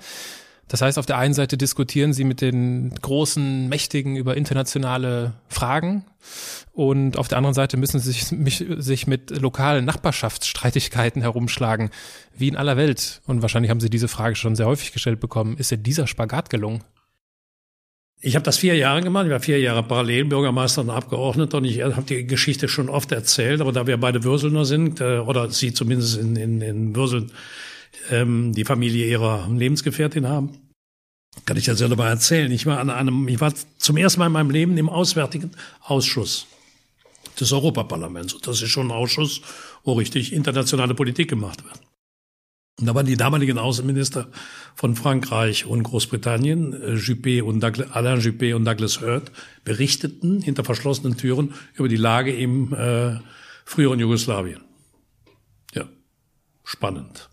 Das heißt, auf der einen Seite diskutieren sie mit den großen Mächtigen über internationale Fragen und auf der anderen Seite müssen sie sich, mich, sich mit lokalen Nachbarschaftsstreitigkeiten herumschlagen, wie in aller Welt. Und wahrscheinlich haben sie diese Frage schon sehr häufig gestellt bekommen. Ist dir dieser Spagat gelungen? Ich habe das vier Jahre gemacht. Ich war vier Jahre parallel Bürgermeister und Abgeordneter und ich habe die Geschichte schon oft erzählt. Aber da wir beide Würselner sind, äh, oder Sie zumindest in, in, in Würseln ähm, die Familie ihrer Lebensgefährtin haben, kann ich ja dabei erzählen. Ich war an einem, ich war zum ersten Mal in meinem Leben im Auswärtigen Ausschuss des Europaparlaments. Und das ist schon ein Ausschuss, wo richtig internationale Politik gemacht wird. Und da waren die damaligen Außenminister von Frankreich und Großbritannien, äh, Juppé und Douglas, Alain Juppé und Douglas Hurt, berichteten hinter verschlossenen Türen über die Lage im äh, früheren Jugoslawien. Ja, spannend.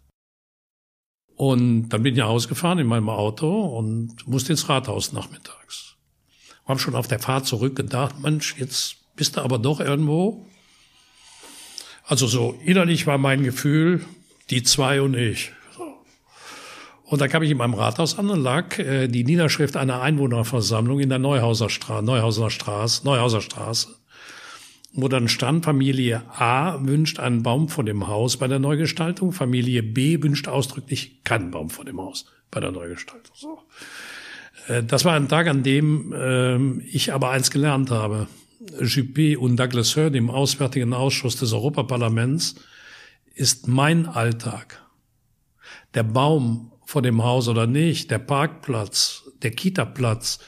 Und dann bin ich nach Hause gefahren in meinem Auto und musste ins Rathaus nachmittags. Hab schon auf der Fahrt zurück gedacht, Mensch, jetzt bist du aber doch irgendwo. Also so innerlich war mein Gefühl, die zwei und ich. Und da kam ich in meinem Rathaus an und lag äh, die Niederschrift einer Einwohnerversammlung in der Neuhauser Straße, Neuhauser Straße, Neuhauser Straße, wo dann stand, Familie A wünscht einen Baum vor dem Haus bei der Neugestaltung, Familie B wünscht ausdrücklich keinen Baum vor dem Haus bei der Neugestaltung. So. Äh, das war ein Tag, an dem äh, ich aber eins gelernt habe. Juppé und Douglas Hurd im Auswärtigen Ausschuss des Europaparlaments ist mein Alltag. Der Baum vor dem Haus oder nicht, der Parkplatz, der Kitaplatz,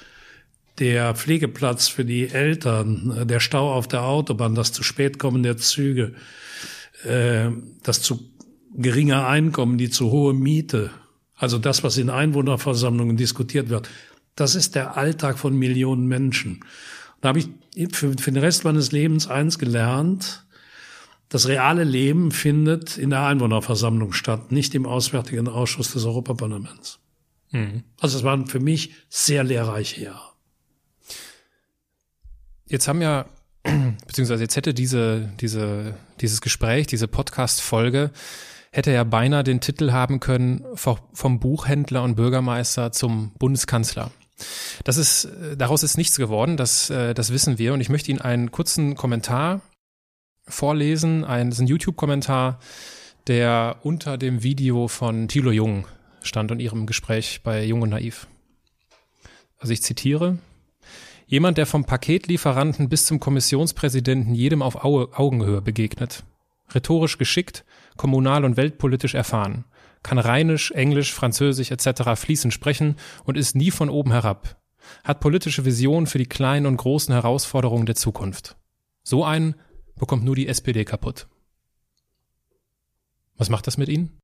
der Pflegeplatz für die Eltern, der Stau auf der Autobahn, das zu spät kommen der Züge, äh, das zu geringe Einkommen, die zu hohe Miete, also das, was in Einwohnerversammlungen diskutiert wird, das ist der Alltag von Millionen Menschen. Da habe ich für, für den Rest meines Lebens eins gelernt, das reale Leben findet in der Einwohnerversammlung statt, nicht im Auswärtigen Ausschuss des Europaparlaments. Mhm. Also es waren für mich sehr lehrreiche Jahre. Jetzt haben ja, beziehungsweise jetzt hätte diese, diese, dieses Gespräch, diese Podcast-Folge, hätte ja beinahe den Titel haben können vom Buchhändler und Bürgermeister zum Bundeskanzler. Das ist, daraus ist nichts geworden, das, äh, das wissen wir. Und ich möchte Ihnen einen kurzen Kommentar vorlesen, ein, ein YouTube-Kommentar, der unter dem Video von Thilo Jung stand und ihrem Gespräch bei Jung und Naiv. Also ich zitiere. Jemand, der vom Paketlieferanten bis zum Kommissionspräsidenten jedem auf Augenhöhe begegnet. Rhetorisch geschickt, kommunal und weltpolitisch erfahren. Kann Rheinisch, Englisch, Französisch etc. fließend sprechen und ist nie von oben herab. Hat politische Vision für die kleinen und großen Herausforderungen der Zukunft. So einen bekommt nur die SPD kaputt. Was macht das mit Ihnen?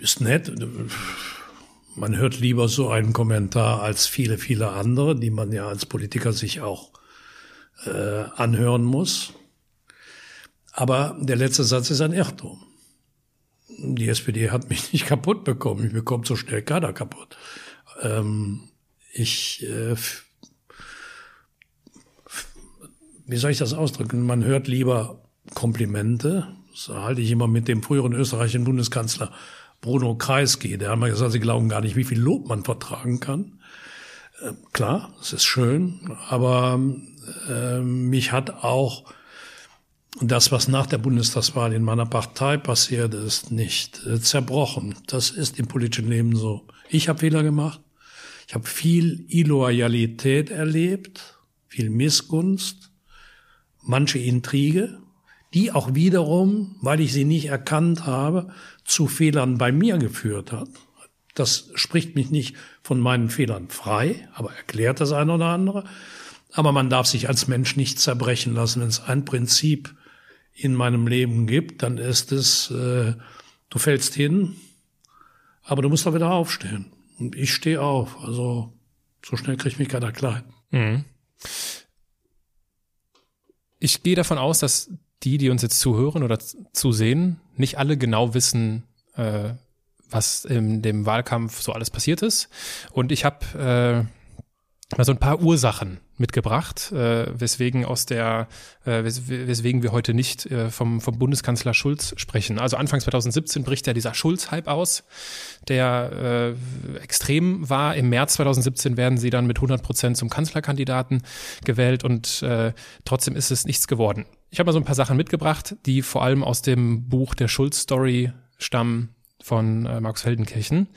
Ist nett. Man hört lieber so einen Kommentar als viele, viele andere, die man ja als Politiker sich auch äh, anhören muss. Aber der letzte Satz ist ein Irrtum. Die SPD hat mich nicht kaputt bekommen. Ich bekomme so schnell keiner kaputt. Ähm, ich äh, wie soll ich das ausdrücken? Man hört lieber Komplimente, Das halte ich immer mit dem früheren österreichischen Bundeskanzler Bruno Kreisky. Der hat mal gesagt, sie glauben gar nicht, wie viel Lob man vertragen kann. Äh, klar, es ist schön, aber äh, mich hat auch das, was nach der Bundestagswahl in meiner Partei passiert ist, nicht äh, zerbrochen. Das ist im politischen Leben so. Ich habe Fehler gemacht. Ich habe viel Illoyalität erlebt, viel Missgunst, manche Intrige, die auch wiederum, weil ich sie nicht erkannt habe, zu Fehlern bei mir geführt hat. Das spricht mich nicht von meinen Fehlern frei, aber erklärt das eine oder andere. Aber man darf sich als Mensch nicht zerbrechen lassen. Wenn es ein Prinzip in meinem Leben gibt, dann ist es, äh, du fällst hin, aber du musst da wieder aufstehen. Und ich stehe auf. Also so schnell kriegt mich keiner klein. Mhm. Ich gehe davon aus, dass die, die uns jetzt zuhören oder zusehen, nicht alle genau wissen, äh, was in dem Wahlkampf so alles passiert ist. Und ich habe äh, mal so ein paar Ursachen mitgebracht, äh, weswegen aus der, äh, wes weswegen wir heute nicht äh, vom, vom Bundeskanzler Schulz sprechen. Also Anfang 2017 bricht ja dieser Schulz-Hype aus, der äh, extrem war. Im März 2017 werden sie dann mit 100 Prozent zum Kanzlerkandidaten gewählt und äh, trotzdem ist es nichts geworden. Ich habe mal so ein paar Sachen mitgebracht, die vor allem aus dem Buch der Schulz-Story stammen von äh, Markus Feldenkirchen.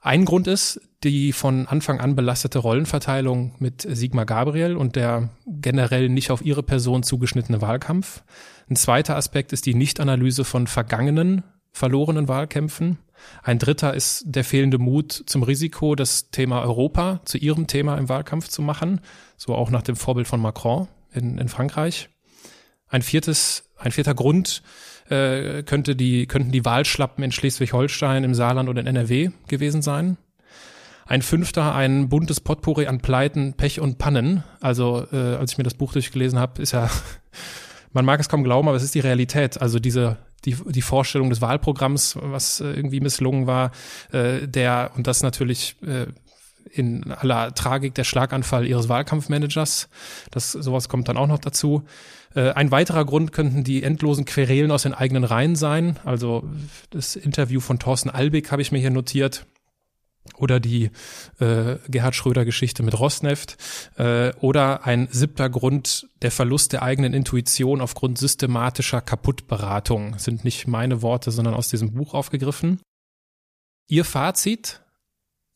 Ein Grund ist die von Anfang an belastete Rollenverteilung mit Sigmar Gabriel und der generell nicht auf ihre Person zugeschnittene Wahlkampf. Ein zweiter Aspekt ist die Nichtanalyse von vergangenen verlorenen Wahlkämpfen. Ein dritter ist der fehlende Mut zum Risiko, das Thema Europa zu ihrem Thema im Wahlkampf zu machen, so auch nach dem Vorbild von Macron in, in Frankreich. Ein viertes, ein vierter Grund äh, könnte die, könnten die Wahlschlappen in Schleswig-Holstein, im Saarland oder in NRW gewesen sein. Ein fünfter, ein buntes Potpourri an Pleiten, Pech und Pannen. Also äh, als ich mir das Buch durchgelesen habe, ist ja, man mag es kaum glauben, aber es ist die Realität. Also diese die, die Vorstellung des Wahlprogramms, was äh, irgendwie misslungen war, äh, der und das natürlich äh, in aller Tragik der Schlaganfall ihres Wahlkampfmanagers. Das sowas kommt dann auch noch dazu. Äh, ein weiterer Grund könnten die endlosen Querelen aus den eigenen Reihen sein. Also das Interview von Thorsten Albig habe ich mir hier notiert. Oder die äh, Gerhard Schröder-Geschichte mit Rosneft. Äh, oder ein siebter Grund, der Verlust der eigenen Intuition aufgrund systematischer Kaputtberatung. Das sind nicht meine Worte, sondern aus diesem Buch aufgegriffen. Ihr Fazit,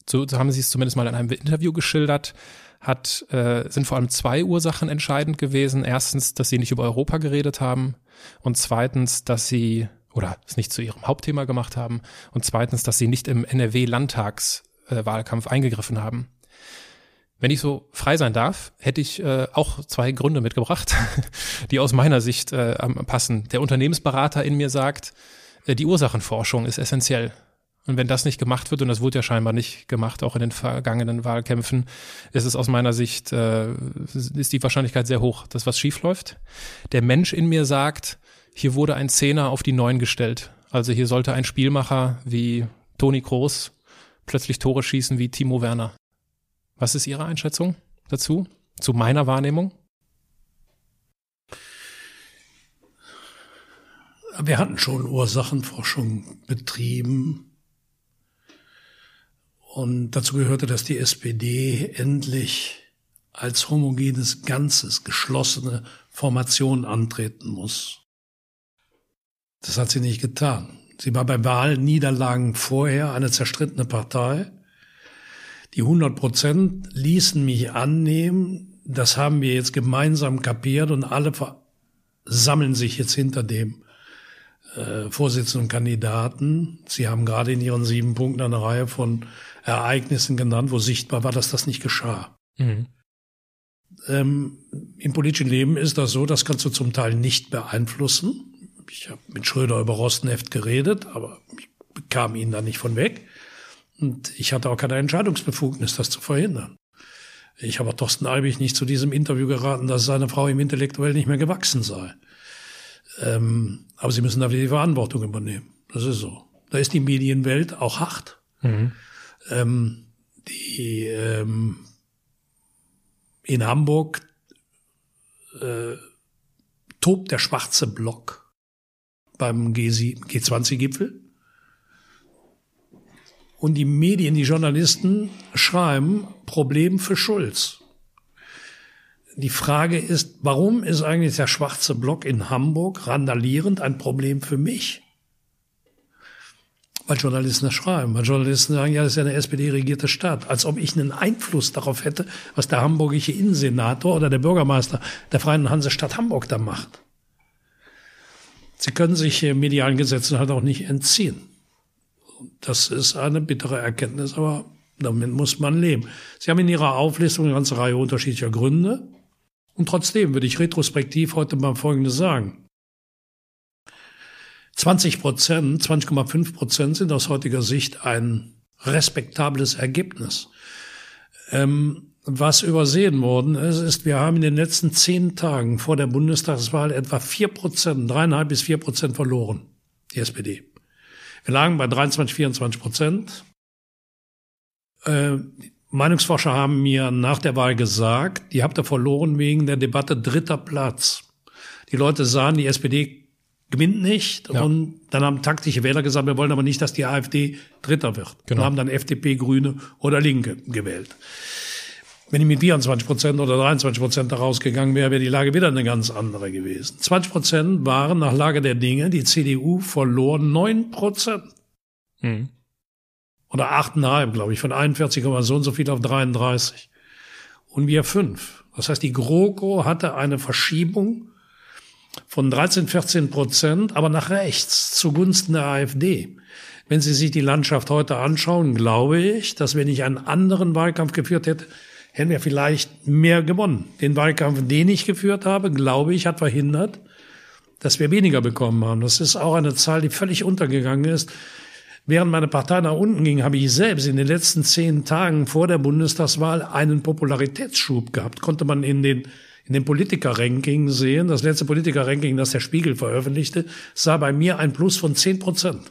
so haben Sie es zumindest mal in einem Interview geschildert, hat, äh, sind vor allem zwei Ursachen entscheidend gewesen. Erstens, dass sie nicht über Europa geredet haben und zweitens, dass sie oder es nicht zu ihrem Hauptthema gemacht haben und zweitens, dass sie nicht im NRW-Landtagswahlkampf äh, eingegriffen haben. Wenn ich so frei sein darf, hätte ich äh, auch zwei Gründe mitgebracht, die aus meiner Sicht äh, passen. Der Unternehmensberater in mir sagt, äh, die Ursachenforschung ist essentiell. Und wenn das nicht gemacht wird, und das wurde ja scheinbar nicht gemacht, auch in den vergangenen Wahlkämpfen, ist es aus meiner Sicht, äh, ist die Wahrscheinlichkeit sehr hoch, dass was schief läuft. Der Mensch in mir sagt, hier wurde ein Zehner auf die Neun gestellt. Also hier sollte ein Spielmacher wie Toni Kroos plötzlich Tore schießen wie Timo Werner. Was ist Ihre Einschätzung dazu? Zu meiner Wahrnehmung? Wir hatten schon Ursachenforschung betrieben und dazu gehörte, dass die SPD endlich als homogenes Ganzes, geschlossene Formation antreten muss. Das hat sie nicht getan. Sie war bei Wahlniederlagen vorher eine zerstrittene Partei. Die 100 Prozent ließen mich annehmen, das haben wir jetzt gemeinsam kapiert und alle sammeln sich jetzt hinter dem äh, Vorsitzenden Kandidaten. Sie haben gerade in ihren sieben Punkten eine Reihe von Ereignissen genannt, wo sichtbar war, dass das nicht geschah. Mhm. Ähm, Im politischen Leben ist das so, das kannst du zum Teil nicht beeinflussen. Ich habe mit Schröder über Rosneft geredet, aber ich bekam ihn da nicht von weg. Und ich hatte auch keine Entscheidungsbefugnis, das zu verhindern. Ich habe Thorsten Albig nicht zu diesem Interview geraten, dass seine Frau ihm intellektuell nicht mehr gewachsen sei. Ähm, aber sie müssen da wieder die Verantwortung übernehmen. Das ist so. Da ist die Medienwelt auch hart. Mhm ähm, die ähm, in Hamburg äh, tobt der schwarze Block. beim G20-Gipfel. Und die Medien, die Journalisten schreiben Problem für Schulz. Die Frage ist, warum ist eigentlich der schwarze Block in Hamburg randalierend ein Problem für mich? Weil Journalisten das schreiben, weil Journalisten sagen, ja, das ist ja eine SPD-regierte Stadt. Als ob ich einen Einfluss darauf hätte, was der hamburgische Innensenator oder der Bürgermeister der Freien Hansestadt Hamburg da macht. Sie können sich medialen Gesetzen halt auch nicht entziehen. Das ist eine bittere Erkenntnis, aber damit muss man leben. Sie haben in Ihrer Auflistung eine ganze Reihe unterschiedlicher Gründe. Und trotzdem würde ich retrospektiv heute mal Folgendes sagen. 20 Prozent, 20,5 Prozent sind aus heutiger Sicht ein respektables Ergebnis. Ähm, was übersehen worden ist, ist, wir haben in den letzten zehn Tagen vor der Bundestagswahl etwa vier Prozent, dreieinhalb bis vier Prozent verloren, die SPD. Wir lagen bei 23, 24 Prozent. Äh, Meinungsforscher haben mir nach der Wahl gesagt, die habt ihr verloren wegen der Debatte dritter Platz. Die Leute sahen, die SPD gewinnt nicht ja. und dann haben taktische Wähler gesagt, wir wollen aber nicht, dass die AfD Dritter wird. Genau. Und haben dann FDP, Grüne oder Linke gewählt. Wenn ich mit 24 Prozent oder 23 Prozent da rausgegangen wäre, wäre die Lage wieder eine ganz andere gewesen. 20 Prozent waren nach Lage der Dinge, die CDU verlor 9 Prozent. Mhm oder 8,5, glaube ich, von 41, so und so viel auf 33. Und wir fünf. Das heißt, die GroKo hatte eine Verschiebung von 13, 14 Prozent, aber nach rechts zugunsten der AfD. Wenn Sie sich die Landschaft heute anschauen, glaube ich, dass wenn ich einen anderen Wahlkampf geführt hätte, hätten wir vielleicht mehr gewonnen. Den Wahlkampf, den ich geführt habe, glaube ich, hat verhindert, dass wir weniger bekommen haben. Das ist auch eine Zahl, die völlig untergegangen ist. Während meine Partei nach unten ging, habe ich selbst in den letzten zehn Tagen vor der Bundestagswahl einen Popularitätsschub gehabt. Konnte man in den in den Politiker-Ranking sehen. Das letzte Politiker-Ranking, das der Spiegel veröffentlichte, sah bei mir ein Plus von zehn Prozent.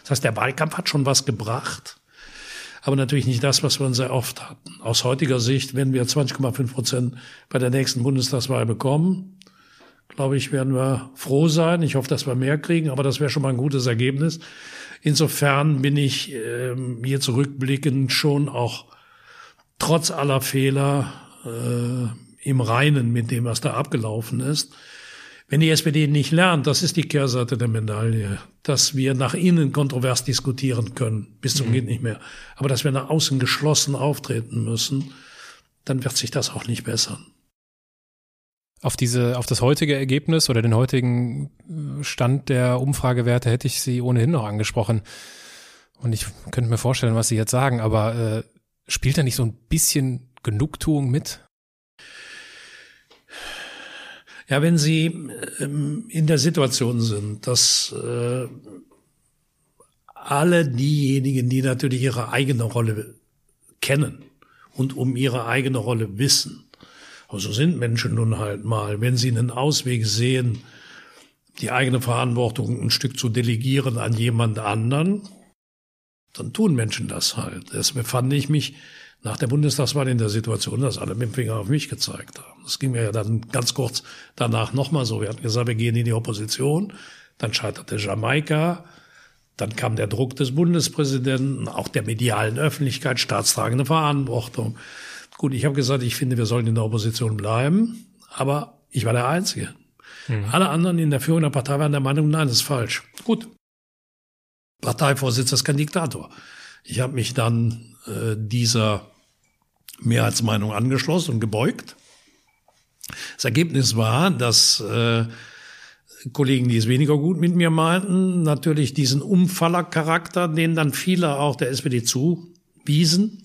Das heißt, der Wahlkampf hat schon was gebracht, aber natürlich nicht das, was wir uns sehr oft hatten. Aus heutiger Sicht, wenn wir 20,5 Prozent bei der nächsten Bundestagswahl bekommen, glaube ich, werden wir froh sein. Ich hoffe, dass wir mehr kriegen, aber das wäre schon mal ein gutes Ergebnis. Insofern bin ich ähm, hier zurückblickend schon auch trotz aller Fehler äh, im Reinen mit dem, was da abgelaufen ist. Wenn die SPD nicht lernt, das ist die Kehrseite der Medaille, dass wir nach innen kontrovers diskutieren können, bis zum mhm. geht nicht mehr, aber dass wir nach außen geschlossen auftreten müssen, dann wird sich das auch nicht bessern auf diese, auf das heutige Ergebnis oder den heutigen äh, Stand der Umfragewerte hätte ich sie ohnehin noch angesprochen. Und ich könnte mir vorstellen, was Sie jetzt sagen, aber äh, spielt da nicht so ein bisschen Genugtuung mit? Ja, wenn Sie ähm, in der Situation sind, dass äh, alle diejenigen, die natürlich ihre eigene Rolle kennen und um ihre eigene Rolle wissen, aber so sind Menschen nun halt mal. Wenn sie einen Ausweg sehen, die eigene Verantwortung ein Stück zu delegieren an jemand anderen, dann tun Menschen das halt. Deswegen fand ich mich nach der Bundestagswahl in der Situation, dass alle mit dem Finger auf mich gezeigt haben. Das ging mir ja dann ganz kurz danach nochmal so. Wir hatten gesagt, wir gehen in die Opposition. Dann scheiterte Jamaika. Dann kam der Druck des Bundespräsidenten, auch der medialen Öffentlichkeit, staatstragende Verantwortung. Gut, ich habe gesagt, ich finde, wir sollten in der Opposition bleiben, aber ich war der Einzige. Mhm. Alle anderen in der Führung der Partei waren der Meinung, nein, das ist falsch. Gut. Parteivorsitzender ist kein Diktator. Ich habe mich dann äh, dieser Mehrheitsmeinung angeschlossen und gebeugt. Das Ergebnis war, dass äh, Kollegen, die es weniger gut mit mir meinten, natürlich diesen Umfallercharakter, den dann viele auch der SPD zuwiesen,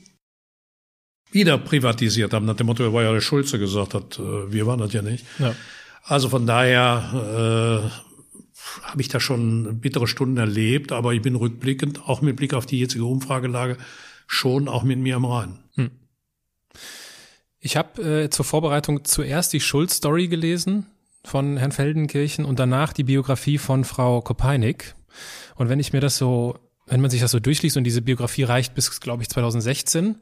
wieder privatisiert haben, nach dem Motto, war ja der Schulze gesagt hat, äh, wir waren das ja nicht. Ja. Also von daher äh, habe ich da schon bittere Stunden erlebt, aber ich bin rückblickend, auch mit Blick auf die jetzige Umfragelage, schon auch mit mir am Rhein. Ich habe äh, zur Vorbereitung zuerst die Schulz-Story gelesen von Herrn Feldenkirchen und danach die Biografie von Frau Kopeinik. Und wenn ich mir das so, wenn man sich das so durchliest und diese Biografie reicht bis, glaube ich, 2016,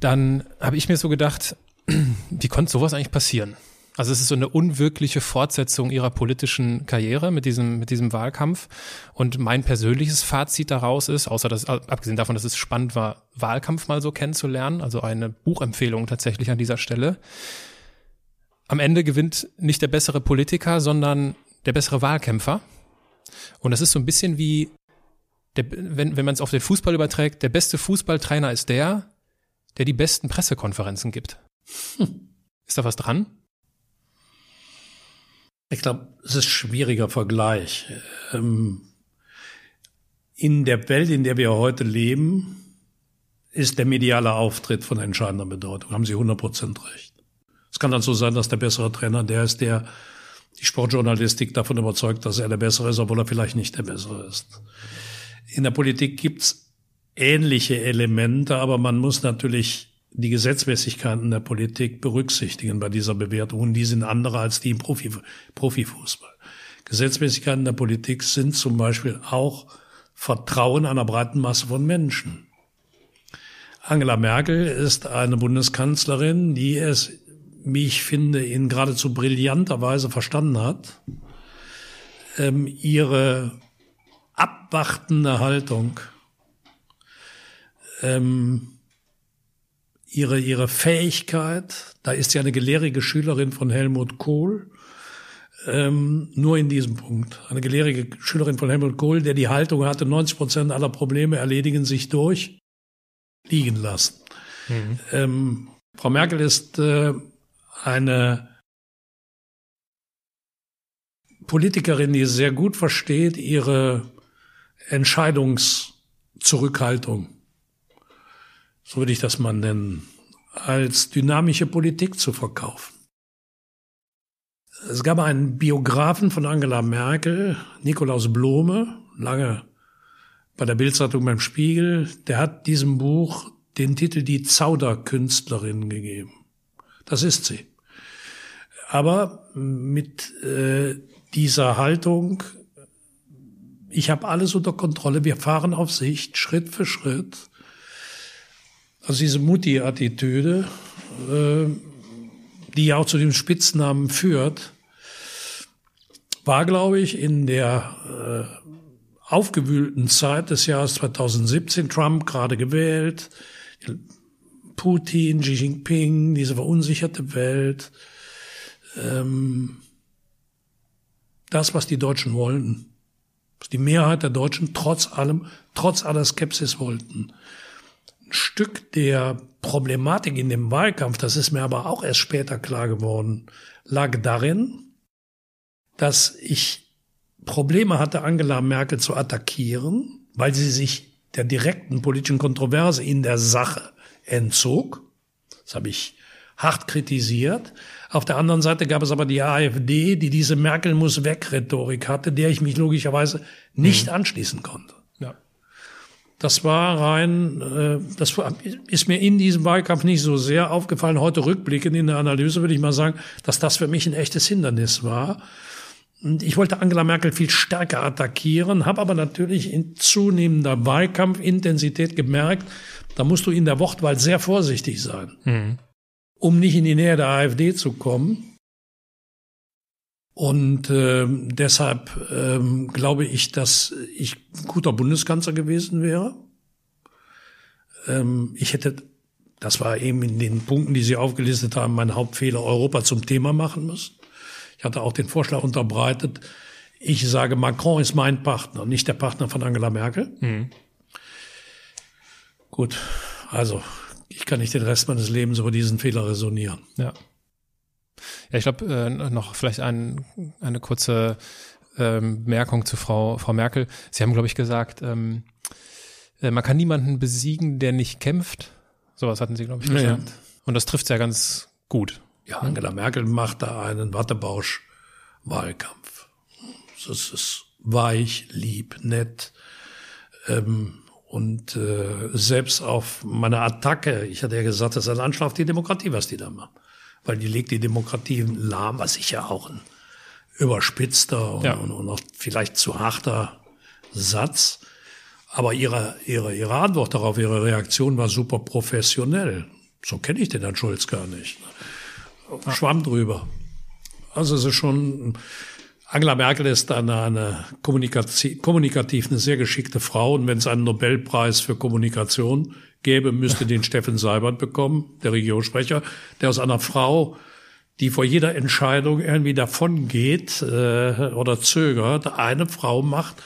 dann habe ich mir so gedacht, wie konnte sowas eigentlich passieren? Also es ist so eine unwirkliche Fortsetzung ihrer politischen Karriere mit diesem, mit diesem Wahlkampf. Und mein persönliches Fazit daraus ist, außer dass, abgesehen davon, dass es spannend war, Wahlkampf mal so kennenzulernen, also eine Buchempfehlung tatsächlich an dieser Stelle. Am Ende gewinnt nicht der bessere Politiker, sondern der bessere Wahlkämpfer. Und das ist so ein bisschen wie, der, wenn, wenn man es auf den Fußball überträgt, der beste Fußballtrainer ist der, der die besten Pressekonferenzen gibt. Hm. Ist da was dran? Ich glaube, es ist schwieriger Vergleich. Ähm, in der Welt, in der wir heute leben, ist der mediale Auftritt von entscheidender Bedeutung. Haben Sie 100 Prozent recht. Es kann dann so sein, dass der bessere Trainer der ist, der die Sportjournalistik davon überzeugt, dass er der bessere ist, obwohl er vielleicht nicht der bessere ist. In der Politik gibt's ähnliche Elemente, aber man muss natürlich die Gesetzmäßigkeiten der Politik berücksichtigen bei dieser Bewertung. Und die sind andere als die im Profi, Profifußball. Gesetzmäßigkeiten der Politik sind zum Beispiel auch Vertrauen einer breiten Masse von Menschen. Angela Merkel ist eine Bundeskanzlerin, die es, wie ich finde, in geradezu brillanter Weise verstanden hat, ähm, ihre abwartende Haltung ähm, ihre, ihre Fähigkeit, da ist sie eine gelehrige Schülerin von Helmut Kohl, ähm, nur in diesem Punkt. Eine gelehrige Schülerin von Helmut Kohl, der die Haltung hatte, 90 Prozent aller Probleme erledigen sich durch liegen lassen. Mhm. Ähm, Frau Merkel ist äh, eine Politikerin, die sehr gut versteht, ihre Entscheidungszurückhaltung so würde ich das mal nennen, als dynamische Politik zu verkaufen. Es gab einen Biografen von Angela Merkel, Nikolaus Blome, lange bei der Bildzeitung beim Spiegel, der hat diesem Buch den Titel Die Zauderkünstlerin gegeben. Das ist sie. Aber mit äh, dieser Haltung, ich habe alles unter Kontrolle, wir fahren auf Sicht, Schritt für Schritt, also diese Mutti-Attitüde, äh, die ja auch zu dem Spitznamen führt, war, glaube ich, in der äh, aufgewühlten Zeit des Jahres 2017, Trump gerade gewählt, Putin, Xi Jinping, diese verunsicherte Welt, ähm, das, was die Deutschen wollten, was die Mehrheit der Deutschen trotz allem, trotz aller Skepsis wollten. Stück der Problematik in dem Wahlkampf, das ist mir aber auch erst später klar geworden, lag darin, dass ich Probleme hatte, Angela Merkel zu attackieren, weil sie sich der direkten politischen Kontroverse in der Sache entzog. Das habe ich hart kritisiert. Auf der anderen Seite gab es aber die AfD, die diese Merkel muss weg Rhetorik hatte, der ich mich logischerweise nicht mhm. anschließen konnte. Das war rein, äh, das ist mir in diesem Wahlkampf nicht so sehr aufgefallen. Heute rückblickend in der Analyse würde ich mal sagen, dass das für mich ein echtes Hindernis war. Und ich wollte Angela Merkel viel stärker attackieren, habe aber natürlich in zunehmender Wahlkampfintensität gemerkt, da musst du in der Wortwahl sehr vorsichtig sein, mhm. um nicht in die Nähe der AfD zu kommen. Und äh, deshalb ähm, glaube ich, dass ich ein guter Bundeskanzler gewesen wäre. Ähm, ich hätte, das war eben in den Punkten, die Sie aufgelistet haben, mein Hauptfehler, Europa zum Thema machen müssen. Ich hatte auch den Vorschlag unterbreitet, ich sage, Macron ist mein Partner, nicht der Partner von Angela Merkel. Mhm. Gut, also ich kann nicht den Rest meines Lebens über diesen Fehler resonieren. Ja. Ja, ich glaube, äh, noch vielleicht ein, eine kurze ähm, Merkung zu Frau, Frau Merkel. Sie haben, glaube ich, gesagt, ähm, äh, man kann niemanden besiegen, der nicht kämpft. Sowas hatten Sie, glaube ich, gesagt. Ja. Und das trifft ja ganz gut. Ja, Angela Merkel macht da einen Wattebausch-Wahlkampf. Das ist weich, lieb, nett. Ähm, und äh, selbst auf meine Attacke, ich hatte ja gesagt, das ist ein Anschlag auf die Demokratie, was die da machen weil die legt die Demokratie lahm, was sicher auch ein überspitzter und, ja. und, und auch vielleicht zu harter Satz. Aber ihre, ihre, ihre Antwort darauf, ihre Reaktion war super professionell. So kenne ich den Herrn Schulz gar nicht. Schwamm drüber. Also es ist schon, Angela Merkel ist eine, eine kommunikativ eine sehr geschickte Frau und wenn es einen Nobelpreis für Kommunikation gäbe, müsste den Steffen Seibert bekommen, der Regierungssprecher, der aus einer Frau, die vor jeder Entscheidung irgendwie davon geht äh, oder zögert, eine Frau macht,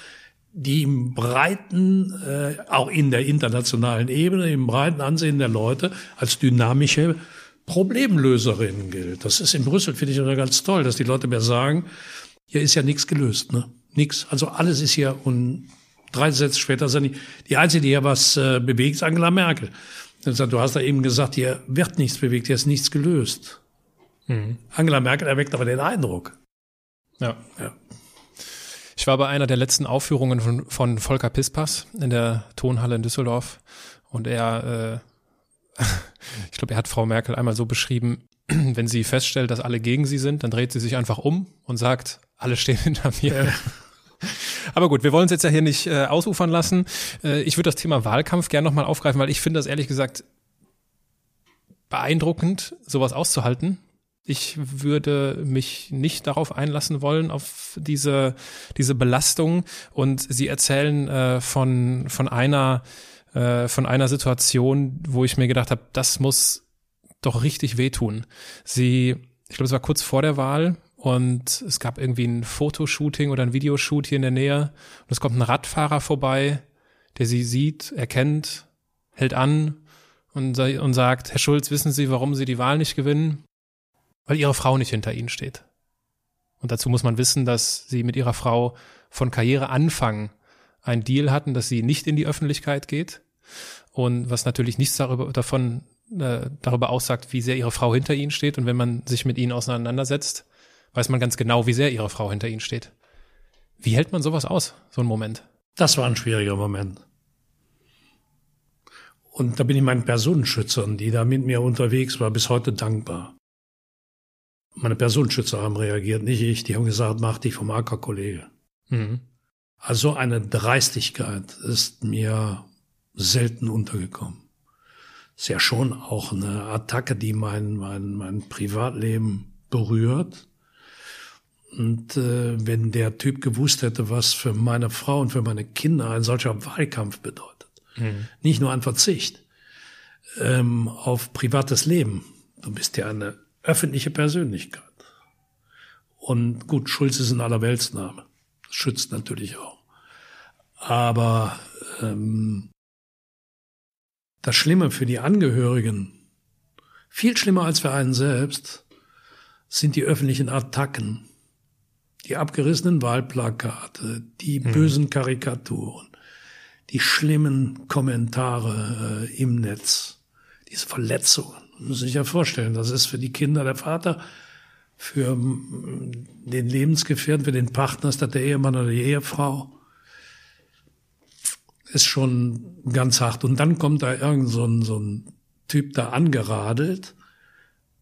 die im breiten, äh, auch in der internationalen Ebene, im breiten Ansehen der Leute als dynamische Problemlöserin gilt. Das ist in Brüssel, finde ich, immer ganz toll, dass die Leute mir sagen, hier ist ja nichts gelöst, ne? Nix. Also alles ist hier und drei Sätze später sind die, die Einzige, die hier was äh, bewegt, ist Angela Merkel. Du hast da eben gesagt, hier wird nichts bewegt, hier ist nichts gelöst. Mhm. Angela Merkel erweckt aber den Eindruck. Ja. ja. Ich war bei einer der letzten Aufführungen von, von Volker Pispas in der Tonhalle in Düsseldorf und er, äh, ich glaube, er hat Frau Merkel einmal so beschrieben, wenn sie feststellt, dass alle gegen sie sind, dann dreht sie sich einfach um und sagt, alle stehen hinter mir. Ja. Aber gut, wir wollen uns jetzt ja hier nicht äh, ausufern lassen. Äh, ich würde das Thema Wahlkampf gerne nochmal aufgreifen, weil ich finde das ehrlich gesagt beeindruckend, sowas auszuhalten. Ich würde mich nicht darauf einlassen wollen, auf diese, diese Belastung. Und Sie erzählen äh, von, von einer, äh, von einer Situation, wo ich mir gedacht habe, das muss doch richtig wehtun. Sie, ich glaube, es war kurz vor der Wahl und es gab irgendwie ein Fotoshooting oder ein Videoshoot hier in der Nähe und es kommt ein Radfahrer vorbei, der sie sieht, erkennt, hält an und, und sagt, Herr Schulz, wissen Sie, warum Sie die Wahl nicht gewinnen? Weil Ihre Frau nicht hinter Ihnen steht. Und dazu muss man wissen, dass Sie mit Ihrer Frau von Karriereanfang einen Deal hatten, dass sie nicht in die Öffentlichkeit geht und was natürlich nichts darüber, davon äh, darüber aussagt, wie sehr ihre Frau hinter ihnen steht. Und wenn man sich mit ihnen auseinandersetzt, weiß man ganz genau, wie sehr ihre Frau hinter ihnen steht. Wie hält man sowas aus, so ein Moment? Das war ein schwieriger Moment. Und da bin ich meinen Personenschützern, die da mit mir unterwegs war, bis heute dankbar. Meine Personenschützer haben reagiert, nicht ich. Die haben gesagt, mach dich vom Acker, Kollege. Mhm. Also eine Dreistigkeit ist mir selten untergekommen. Ist ja schon auch eine Attacke, die mein, mein, mein Privatleben berührt. Und äh, wenn der Typ gewusst hätte, was für meine Frau und für meine Kinder ein solcher Wahlkampf bedeutet, mhm. nicht nur ein Verzicht ähm, auf privates Leben. Du bist ja eine öffentliche Persönlichkeit. Und gut, Schulz ist ein Allerweltsname. Das schützt natürlich auch. Aber ähm, das Schlimme für die Angehörigen, viel schlimmer als für einen selbst, sind die öffentlichen Attacken, die abgerissenen Wahlplakate, die hm. bösen Karikaturen, die schlimmen Kommentare äh, im Netz, diese Verletzungen. Man muss sich ja vorstellen, das ist für die Kinder der Vater, für den Lebensgefährten, für den Partner ist das der Ehemann oder die Ehefrau ist schon ganz hart. Und dann kommt da irgend so ein, so ein Typ da angeradelt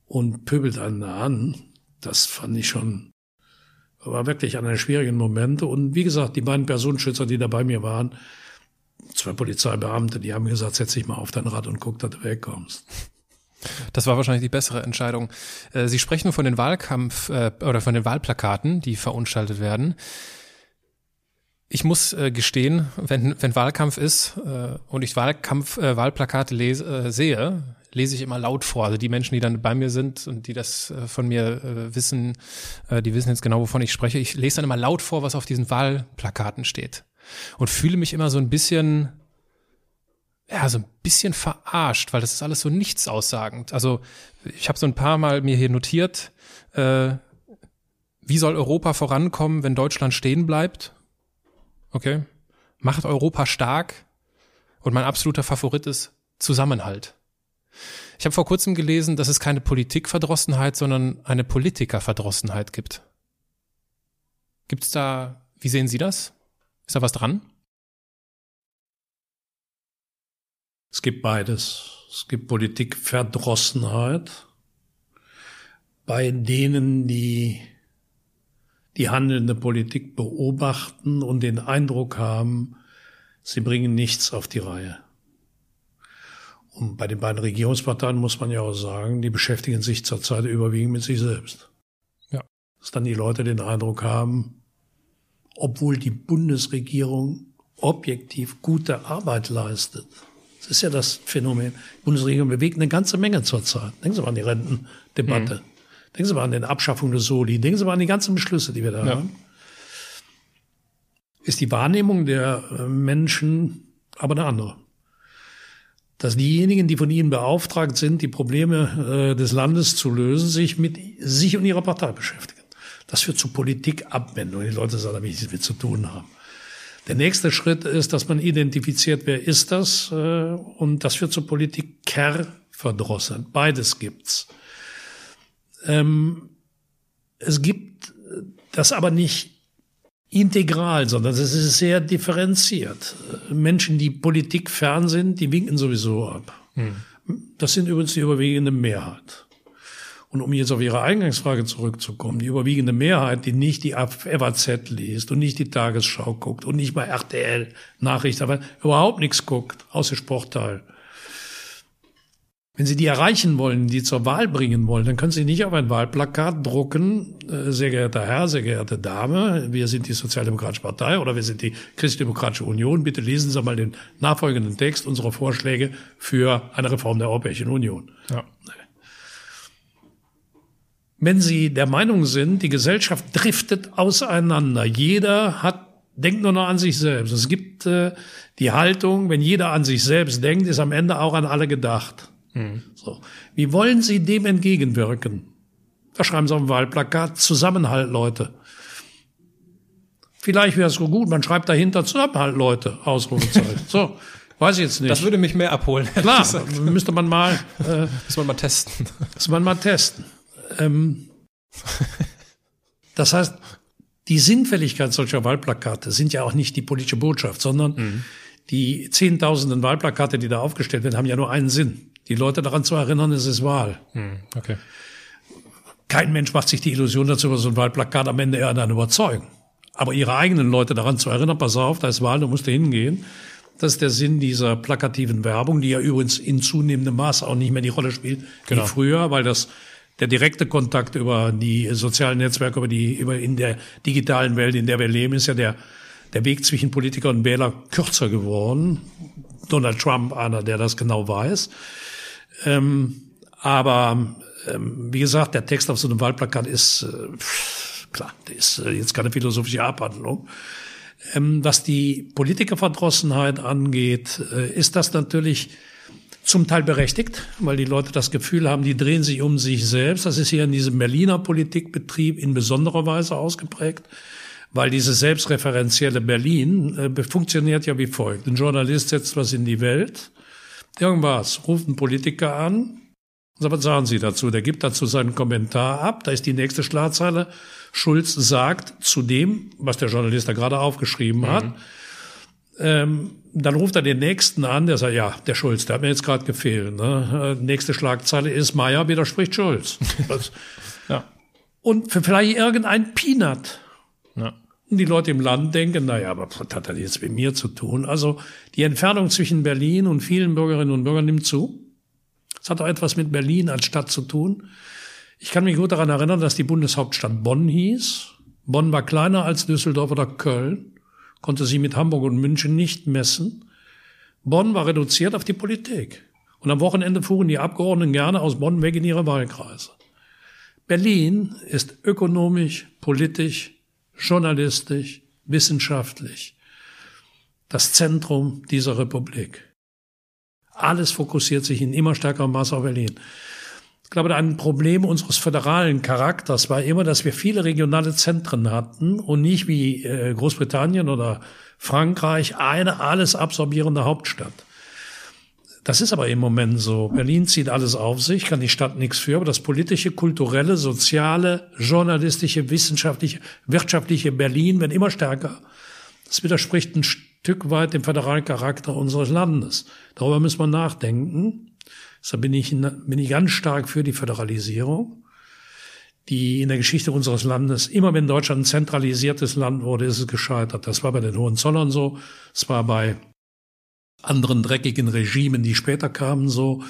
und pöbelt einen da an. Das fand ich schon, war wirklich einer der schwierigen Momente. Und wie gesagt, die beiden Personenschützer, die da bei mir waren, zwei Polizeibeamte, die haben gesagt, setz dich mal auf dein Rad und guck, dass du wegkommst. Das war wahrscheinlich die bessere Entscheidung. Äh, Sie sprechen von den Wahlkampf äh, oder von den Wahlplakaten, die verunstaltet werden. Ich muss äh, gestehen, wenn, wenn Wahlkampf ist äh, und ich Wahlkampf, äh, Wahlplakate lese, äh, sehe, lese ich immer laut vor. Also die Menschen, die dann bei mir sind und die das äh, von mir äh, wissen, äh, die wissen jetzt genau, wovon ich spreche. Ich lese dann immer laut vor, was auf diesen Wahlplakaten steht. Und fühle mich immer so ein bisschen, ja, so ein bisschen verarscht, weil das ist alles so nichts aussagend. Also ich habe so ein paar Mal mir hier notiert, äh, wie soll Europa vorankommen, wenn Deutschland stehen bleibt? Okay. Macht Europa stark. Und mein absoluter Favorit ist Zusammenhalt. Ich habe vor kurzem gelesen, dass es keine Politikverdrossenheit, sondern eine Politikerverdrossenheit gibt. Gibt's da, wie sehen Sie das? Ist da was dran? Es gibt beides. Es gibt Politikverdrossenheit bei denen, die die handelnde Politik beobachten und den Eindruck haben, sie bringen nichts auf die Reihe. Und bei den beiden Regierungsparteien muss man ja auch sagen, die beschäftigen sich zurzeit überwiegend mit sich selbst. Ja. dass dann die Leute den Eindruck haben, obwohl die Bundesregierung objektiv gute Arbeit leistet. Das ist ja das Phänomen. Die Bundesregierung bewegt eine ganze Menge zurzeit. Denken Sie mal an die Rentendebatte. Mhm. Denken Sie mal an die Abschaffung des Soli. Denken Sie mal an die ganzen Beschlüsse, die wir da ja. haben. Ist die Wahrnehmung der äh, Menschen aber eine andere. Dass diejenigen, die von ihnen beauftragt sind, die Probleme äh, des Landes zu lösen, sich mit sich und ihrer Partei beschäftigen. Das führt zu Politikabwendung. Die Leute sagen, da will ich nichts mit zu tun haben. Der nächste Schritt ist, dass man identifiziert, wer ist das, äh, und das führt zur Politikerverdrosseln. Beides gibt's. Ähm, es gibt das aber nicht integral, sondern es ist sehr differenziert. Menschen, die Politik fern sind, die winken sowieso ab. Hm. Das sind übrigens die überwiegende Mehrheit. Und um jetzt auf Ihre Eingangsfrage zurückzukommen, die überwiegende Mehrheit, die nicht die FAZ liest und nicht die Tagesschau guckt und nicht mal RTL Nachrichten, aber überhaupt nichts guckt, außer Sportteil. Wenn Sie die erreichen wollen, die zur Wahl bringen wollen, dann können Sie nicht auf ein Wahlplakat drucken, äh, sehr geehrter Herr, sehr geehrte Dame, wir sind die Sozialdemokratische Partei oder wir sind die Christdemokratische Union. Bitte lesen Sie mal den nachfolgenden Text unserer Vorschläge für eine Reform der Europäischen Union. Ja. Wenn Sie der Meinung sind, die Gesellschaft driftet auseinander, jeder hat, denkt nur noch an sich selbst. Es gibt äh, die Haltung, wenn jeder an sich selbst denkt, ist am Ende auch an alle gedacht. Mhm. So. Wie wollen Sie dem entgegenwirken? Da schreiben Sie auf dem Wahlplakat Zusammenhalt, Leute. Vielleicht wäre es so gut, man schreibt dahinter Zusammenhalt, Leute, Ausrufezeichen. So. Weiß ich jetzt nicht. Das würde mich mehr abholen. Klar, müsste man mal, äh, müsste man mal testen. Müsste man mal testen. Ähm, das heißt, die Sinnfälligkeit solcher Wahlplakate sind ja auch nicht die politische Botschaft, sondern mhm. die Zehntausenden Wahlplakate, die da aufgestellt werden, haben ja nur einen Sinn. Die Leute daran zu erinnern, es ist Wahl. Mhm. Okay. Kein Mensch macht sich die Illusion dazu, über so ein Wahlplakat am Ende eher dann überzeugen. Aber ihre eigenen Leute daran zu erinnern, pass auf, da ist Wahl, du musst da hingehen. Das ist der Sinn dieser plakativen Werbung, die ja übrigens in zunehmendem Maß auch nicht mehr die Rolle spielt genau. wie früher, weil das der direkte Kontakt über die sozialen Netzwerke, über die, über in der digitalen Welt, in der wir leben, ist ja der, der Weg zwischen Politiker und Wähler kürzer geworden. Donald Trump, einer, der das genau weiß. Ähm, aber ähm, wie gesagt, der Text auf so einem Wahlplakat ist äh, klar, der ist äh, jetzt keine philosophische Abhandlung. Ähm, was die Politikerverdrossenheit angeht, äh, ist das natürlich zum Teil berechtigt, weil die Leute das Gefühl haben, die drehen sich um sich selbst. Das ist hier in diesem Berliner Politikbetrieb in besonderer Weise ausgeprägt, weil dieses selbstreferenzielle Berlin äh, funktioniert ja wie folgt. Ein Journalist setzt was in die Welt, irgendwas, ruft ein Politiker an, so, was sagen Sie dazu? Der gibt dazu seinen Kommentar ab. Da ist die nächste Schlagzeile. Schulz sagt zu dem, was der Journalist da gerade aufgeschrieben mhm. hat, ähm, dann ruft er den Nächsten an, der sagt, ja, der Schulz, der hat mir jetzt gerade gefehlt. Ne? Nächste Schlagzeile ist, Meier widerspricht Schulz. ja. Und für vielleicht irgendein Peanut. Und die Leute im Land denken, naja, aber was hat das jetzt mit mir zu tun? Also die Entfernung zwischen Berlin und vielen Bürgerinnen und Bürgern nimmt zu. Es hat auch etwas mit Berlin als Stadt zu tun. Ich kann mich gut daran erinnern, dass die Bundeshauptstadt Bonn hieß. Bonn war kleiner als Düsseldorf oder Köln konnte sie mit Hamburg und München nicht messen. Bonn war reduziert auf die Politik. Und am Wochenende fuhren die Abgeordneten gerne aus Bonn weg in ihre Wahlkreise. Berlin ist ökonomisch, politisch, journalistisch, wissenschaftlich das Zentrum dieser Republik. Alles fokussiert sich in immer stärkerem Maß auf Berlin. Ich glaube, ein Problem unseres föderalen Charakters war immer, dass wir viele regionale Zentren hatten und nicht wie äh, Großbritannien oder Frankreich eine alles absorbierende Hauptstadt. Das ist aber im Moment so. Berlin zieht alles auf sich, kann die Stadt nichts für, aber das politische, kulturelle, soziale, journalistische, wissenschaftliche, wirtschaftliche Berlin wird immer stärker. Das widerspricht ein Stück weit dem föderalen Charakter unseres Landes. Darüber müssen wir nachdenken. Deshalb bin ich, bin ich ganz stark für die Föderalisierung, die in der Geschichte unseres Landes, immer wenn Deutschland ein zentralisiertes Land wurde, ist es gescheitert. Das war bei den Hohenzollern so, es war bei anderen dreckigen Regimen, die später kamen, so.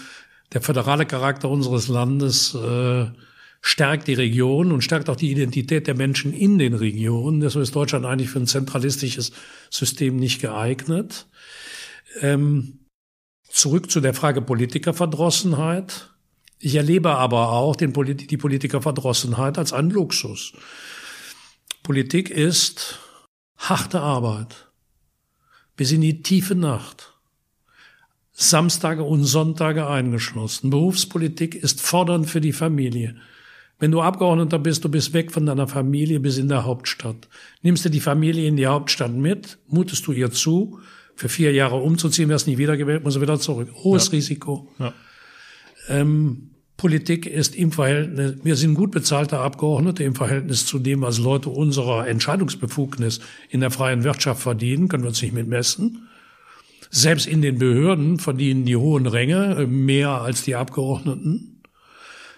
Der föderale Charakter unseres Landes äh, stärkt die Region und stärkt auch die Identität der Menschen in den Regionen. Deshalb ist Deutschland eigentlich für ein zentralistisches System nicht geeignet. Ähm, zurück zu der Frage Politikerverdrossenheit. Ich erlebe aber auch den Polit die Politikerverdrossenheit als einen Luxus. Politik ist harte Arbeit bis in die tiefe Nacht. Samstage und Sonntage eingeschlossen. Berufspolitik ist fordernd für die Familie. Wenn du Abgeordneter bist, du bist weg von deiner Familie bis in der Hauptstadt. Nimmst du die Familie in die Hauptstadt mit, mutest du ihr zu, für vier Jahre umzuziehen, wirst nicht wiedergewählt, muss er wieder zurück. Hohes ja. Risiko. Ja. Ähm, Politik ist im Verhältnis, wir sind gut bezahlte Abgeordnete im Verhältnis zu dem, was Leute unserer Entscheidungsbefugnis in der freien Wirtschaft verdienen, können wir uns nicht mitmessen. Selbst in den Behörden verdienen die hohen Ränge äh, mehr als die Abgeordneten.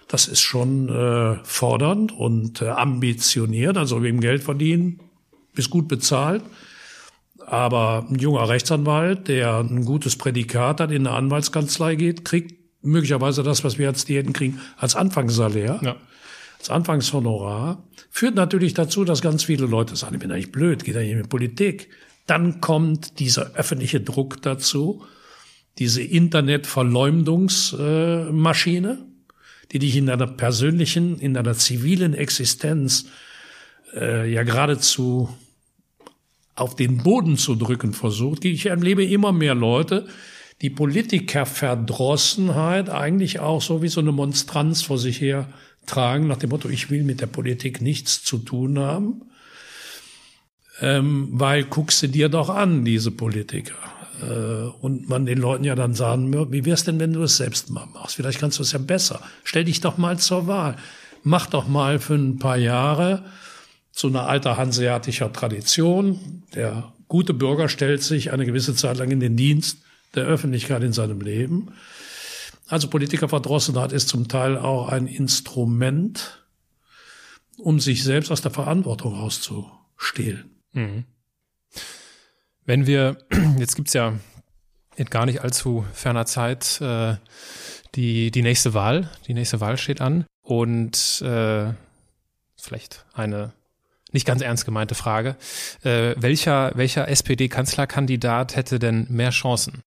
Das ist schon äh, fordernd und äh, ambitioniert, also wem Geld verdienen, ist gut bezahlt. Aber ein junger Rechtsanwalt, der ein gutes Prädikat hat, in eine Anwaltskanzlei geht, kriegt möglicherweise das, was wir als Diäten kriegen, als Anfangssalär, ja. als Anfangshonorar, führt natürlich dazu, dass ganz viele Leute sagen, ich bin eigentlich blöd, geht eigentlich mit Politik. Dann kommt dieser öffentliche Druck dazu, diese Internetverleumdungsmaschine, die dich in deiner persönlichen, in deiner zivilen Existenz äh, ja geradezu auf den Boden zu drücken versucht. Ich erlebe immer mehr Leute, die Politikerverdrossenheit eigentlich auch so wie so eine Monstranz vor sich her tragen, nach dem Motto, ich will mit der Politik nichts zu tun haben. Ähm, weil guckst du dir doch an, diese Politiker. Äh, und man den Leuten ja dann sagen wie wär's denn, wenn du es selbst mal machst? Vielleicht kannst du es ja besser. Stell dich doch mal zur Wahl. Mach doch mal für ein paar Jahre zu einer alter hanseatischer Tradition. Der gute Bürger stellt sich eine gewisse Zeit lang in den Dienst der Öffentlichkeit in seinem Leben. Also Politikerverdrossenheit ist zum Teil auch ein Instrument, um sich selbst aus der Verantwortung rauszustehlen. Mhm. Wenn wir, jetzt gibt's ja in gar nicht allzu ferner Zeit äh, die, die nächste Wahl. Die nächste Wahl steht an. Und äh, vielleicht eine nicht ganz ernst gemeinte Frage. Äh, welcher welcher SPD-Kanzlerkandidat hätte denn mehr Chancen?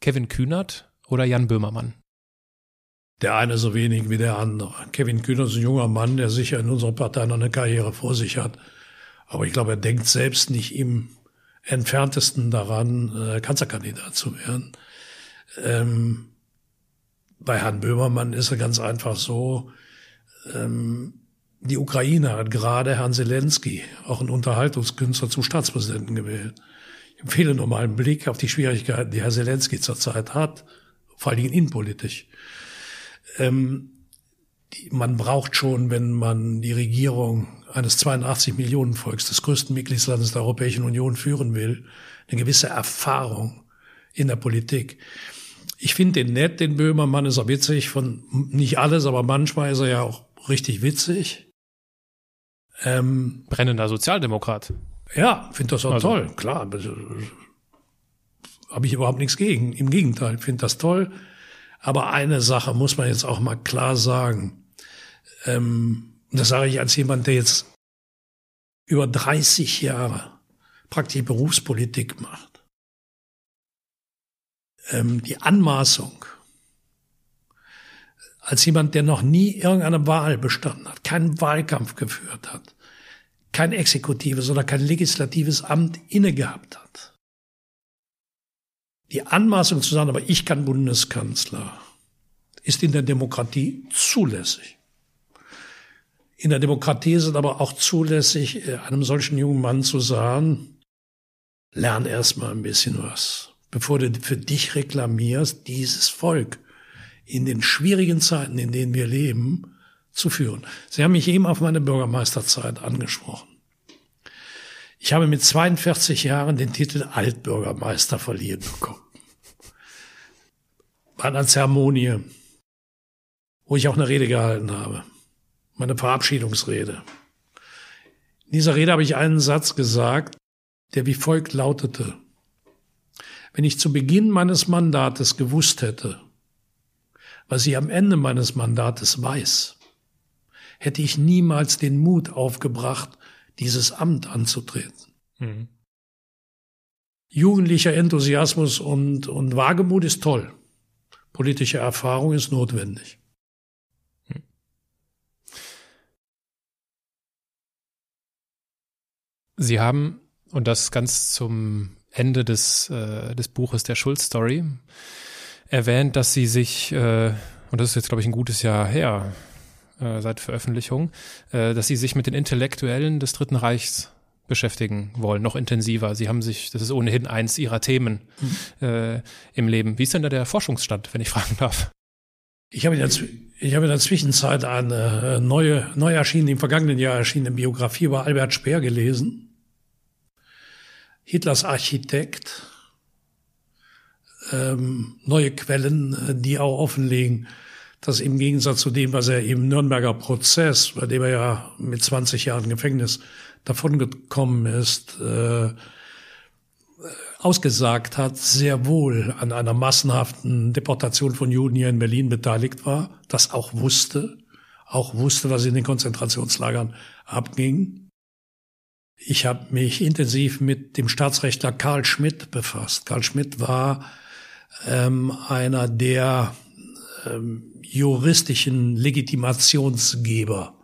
Kevin Kühnert oder Jan Böhmermann? Der eine so wenig wie der andere. Kevin Kühnert ist ein junger Mann, der sicher in unserer Partei noch eine Karriere vor sich hat. Aber ich glaube, er denkt selbst nicht im entferntesten daran, äh, Kanzlerkandidat zu werden. Ähm, bei Herrn Böhmermann ist er ganz einfach so, ähm, die Ukraine hat gerade Herrn Zelensky, auch ein Unterhaltungskünstler, zum Staatspräsidenten gewählt empfehle nur mal einen Blick auf die Schwierigkeiten, die Herr Zelensky zurzeit hat, vor allen Dingen innenpolitisch. Ähm, man braucht schon, wenn man die Regierung eines 82 Millionen Volks, des größten Mitgliedslandes der Europäischen Union führen will, eine gewisse Erfahrung in der Politik. Ich finde den nett, den Böhmermann ist auch witzig, von nicht alles, aber manchmal ist er ja auch richtig witzig. Ähm, Brennender Sozialdemokrat. Ja, finde das auch also. toll, klar. Habe ich überhaupt nichts gegen. Im Gegenteil, finde das toll. Aber eine Sache muss man jetzt auch mal klar sagen. Ähm, das sage ich als jemand, der jetzt über 30 Jahre praktisch Berufspolitik macht. Ähm, die Anmaßung, als jemand, der noch nie irgendeine Wahl bestanden hat, keinen Wahlkampf geführt hat, kein exekutives oder kein legislatives Amt inne gehabt hat. Die Anmaßung zu sagen, aber ich kann Bundeskanzler, ist in der Demokratie zulässig. In der Demokratie ist es aber auch zulässig, äh, einem solchen jungen Mann zu sagen, lern erst mal ein bisschen was, bevor du für dich reklamierst, dieses Volk in den schwierigen Zeiten, in denen wir leben, zu führen. Sie haben mich eben auf meine Bürgermeisterzeit angesprochen. Ich habe mit 42 Jahren den Titel Altbürgermeister verliehen bekommen. Bei einer Zeremonie, wo ich auch eine Rede gehalten habe. Meine Verabschiedungsrede. In dieser Rede habe ich einen Satz gesagt, der wie folgt lautete. Wenn ich zu Beginn meines Mandates gewusst hätte, was ich am Ende meines Mandates weiß, hätte ich niemals den Mut aufgebracht, dieses Amt anzutreten. Mhm. Jugendlicher Enthusiasmus und, und Wagemut ist toll. Politische Erfahrung ist notwendig. Sie haben, und das ganz zum Ende des, äh, des Buches der Schulz-Story, erwähnt, dass Sie sich, äh, und das ist jetzt, glaube ich, ein gutes Jahr her, äh, seit Veröffentlichung, äh, dass Sie sich mit den Intellektuellen des Dritten Reichs beschäftigen wollen, noch intensiver. Sie haben sich, das ist ohnehin eins Ihrer Themen mhm. äh, im Leben. Wie ist denn da der Forschungsstand, wenn ich fragen darf? Ich habe in der, ich habe in der Zwischenzeit eine äh, neue, neu erschienen, im vergangenen Jahr erschienene Biografie über Albert Speer gelesen. Hitlers Architekt. Ähm, neue Quellen, äh, die auch offenlegen, dass im Gegensatz zu dem, was er im Nürnberger Prozess, bei dem er ja mit 20 Jahren Gefängnis davongekommen ist, äh, ausgesagt hat, sehr wohl an einer massenhaften Deportation von Juden hier in Berlin beteiligt war, das auch wusste, auch wusste, was in den Konzentrationslagern abging. Ich habe mich intensiv mit dem Staatsrechtler Karl Schmidt befasst. Karl Schmidt war ähm, einer der ähm, juristischen Legitimationsgeber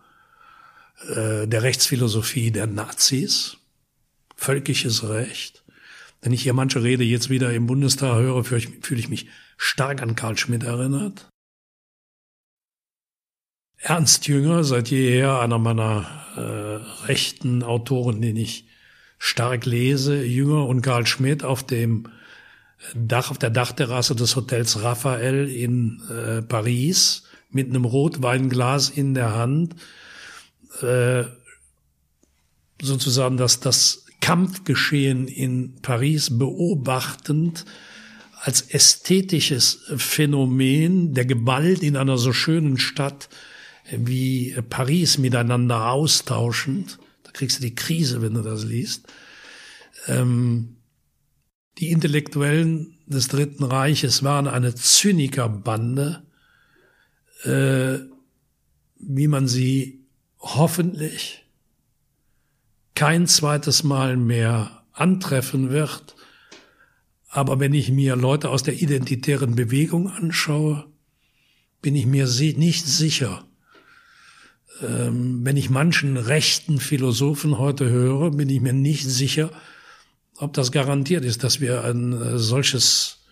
äh, der Rechtsphilosophie der Nazis, völkisches Recht. Wenn ich hier manche Rede jetzt wieder im Bundestag höre, fühle ich, mich stark an Karl Schmidt erinnert. Ernst Jünger, seit jeher einer meiner äh, rechten Autoren, den ich stark lese, Jünger und Karl Schmidt auf dem Dach, auf der Dachterrasse des Hotels Raphael in äh, Paris mit einem Rotweinglas in der Hand äh, sozusagen das, das Kampfgeschehen in Paris beobachtend als ästhetisches Phänomen der Gewalt in einer so schönen Stadt wie Paris miteinander austauschend. Da kriegst du die Krise, wenn du das liest. Ähm, die Intellektuellen des Dritten Reiches waren eine Zynikerbande, äh, wie man sie hoffentlich kein zweites Mal mehr antreffen wird. Aber wenn ich mir Leute aus der identitären Bewegung anschaue, bin ich mir nicht sicher. Ähm, wenn ich manchen rechten Philosophen heute höre, bin ich mir nicht sicher, ob das garantiert ist, dass wir ein äh, solches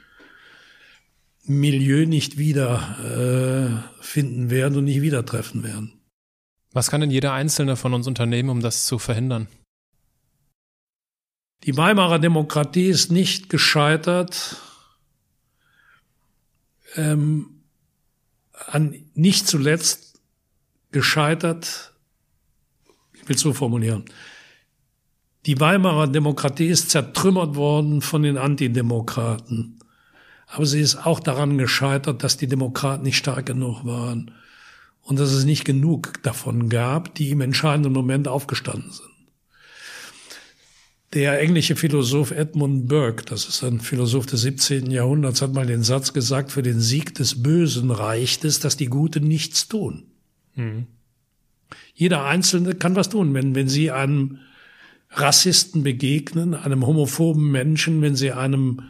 Milieu nicht wieder äh, finden werden und nicht wieder treffen werden. Was kann denn jeder Einzelne von uns unternehmen, um das zu verhindern? Die Weimarer Demokratie ist nicht gescheitert ähm, an nicht zuletzt gescheitert, ich will es so formulieren, die Weimarer Demokratie ist zertrümmert worden von den Antidemokraten. Aber sie ist auch daran gescheitert, dass die Demokraten nicht stark genug waren und dass es nicht genug davon gab, die im entscheidenden Moment aufgestanden sind. Der englische Philosoph Edmund Burke, das ist ein Philosoph des 17. Jahrhunderts, hat mal den Satz gesagt, für den Sieg des Bösen reicht es, dass die Guten nichts tun. Mhm. Jeder Einzelne kann was tun, wenn, wenn Sie einem Rassisten begegnen, einem homophoben Menschen, wenn Sie einem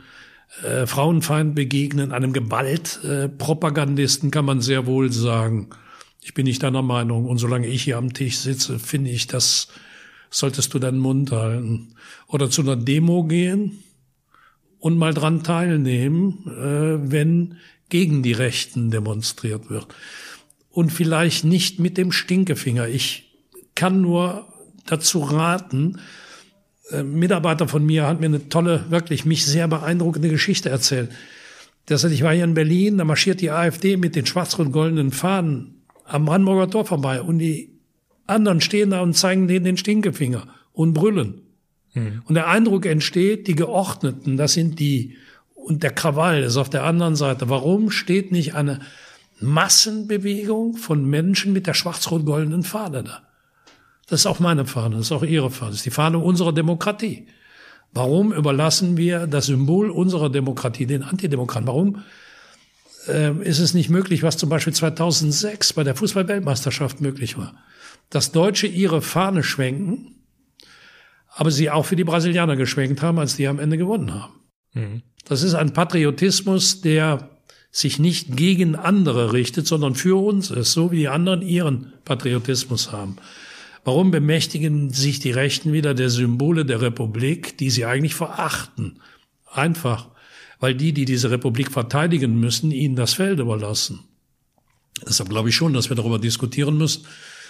äh, Frauenfeind begegnen, einem Gewaltpropagandisten, äh, kann man sehr wohl sagen, ich bin nicht deiner Meinung. Und solange ich hier am Tisch sitze, finde ich, das solltest du deinen Mund halten. Oder zu einer Demo gehen und mal dran teilnehmen, äh, wenn gegen die Rechten demonstriert wird. Und vielleicht nicht mit dem Stinkefinger. Ich kann nur dazu raten, ein äh, Mitarbeiter von mir hat mir eine tolle, wirklich mich sehr beeindruckende Geschichte erzählt. Der sagt, ich war hier in Berlin, da marschiert die AfD mit den schwarz-rot-goldenen Fahnen am Brandenburger Tor vorbei und die anderen stehen da und zeigen denen den Stinkefinger und brüllen. Mhm. Und der Eindruck entsteht, die Geordneten, das sind die, und der Krawall ist auf der anderen Seite. Warum steht nicht eine Massenbewegung von Menschen mit der schwarz-rot-goldenen Fahne da? Das ist auch meine Fahne, das ist auch Ihre Fahne, das ist die Fahne unserer Demokratie. Warum überlassen wir das Symbol unserer Demokratie den Antidemokraten? Warum äh, ist es nicht möglich, was zum Beispiel 2006 bei der Fußball-Weltmeisterschaft möglich war. Dass Deutsche ihre Fahne schwenken, aber sie auch für die Brasilianer geschwenkt haben, als die am Ende gewonnen haben. Mhm. Das ist ein Patriotismus, der sich nicht gegen andere richtet, sondern für uns ist, so wie die anderen ihren Patriotismus haben. Warum bemächtigen sich die Rechten wieder der Symbole der Republik, die sie eigentlich verachten? Einfach, weil die, die diese Republik verteidigen müssen, ihnen das Feld überlassen. Deshalb glaube ich schon, dass wir darüber diskutieren müssen,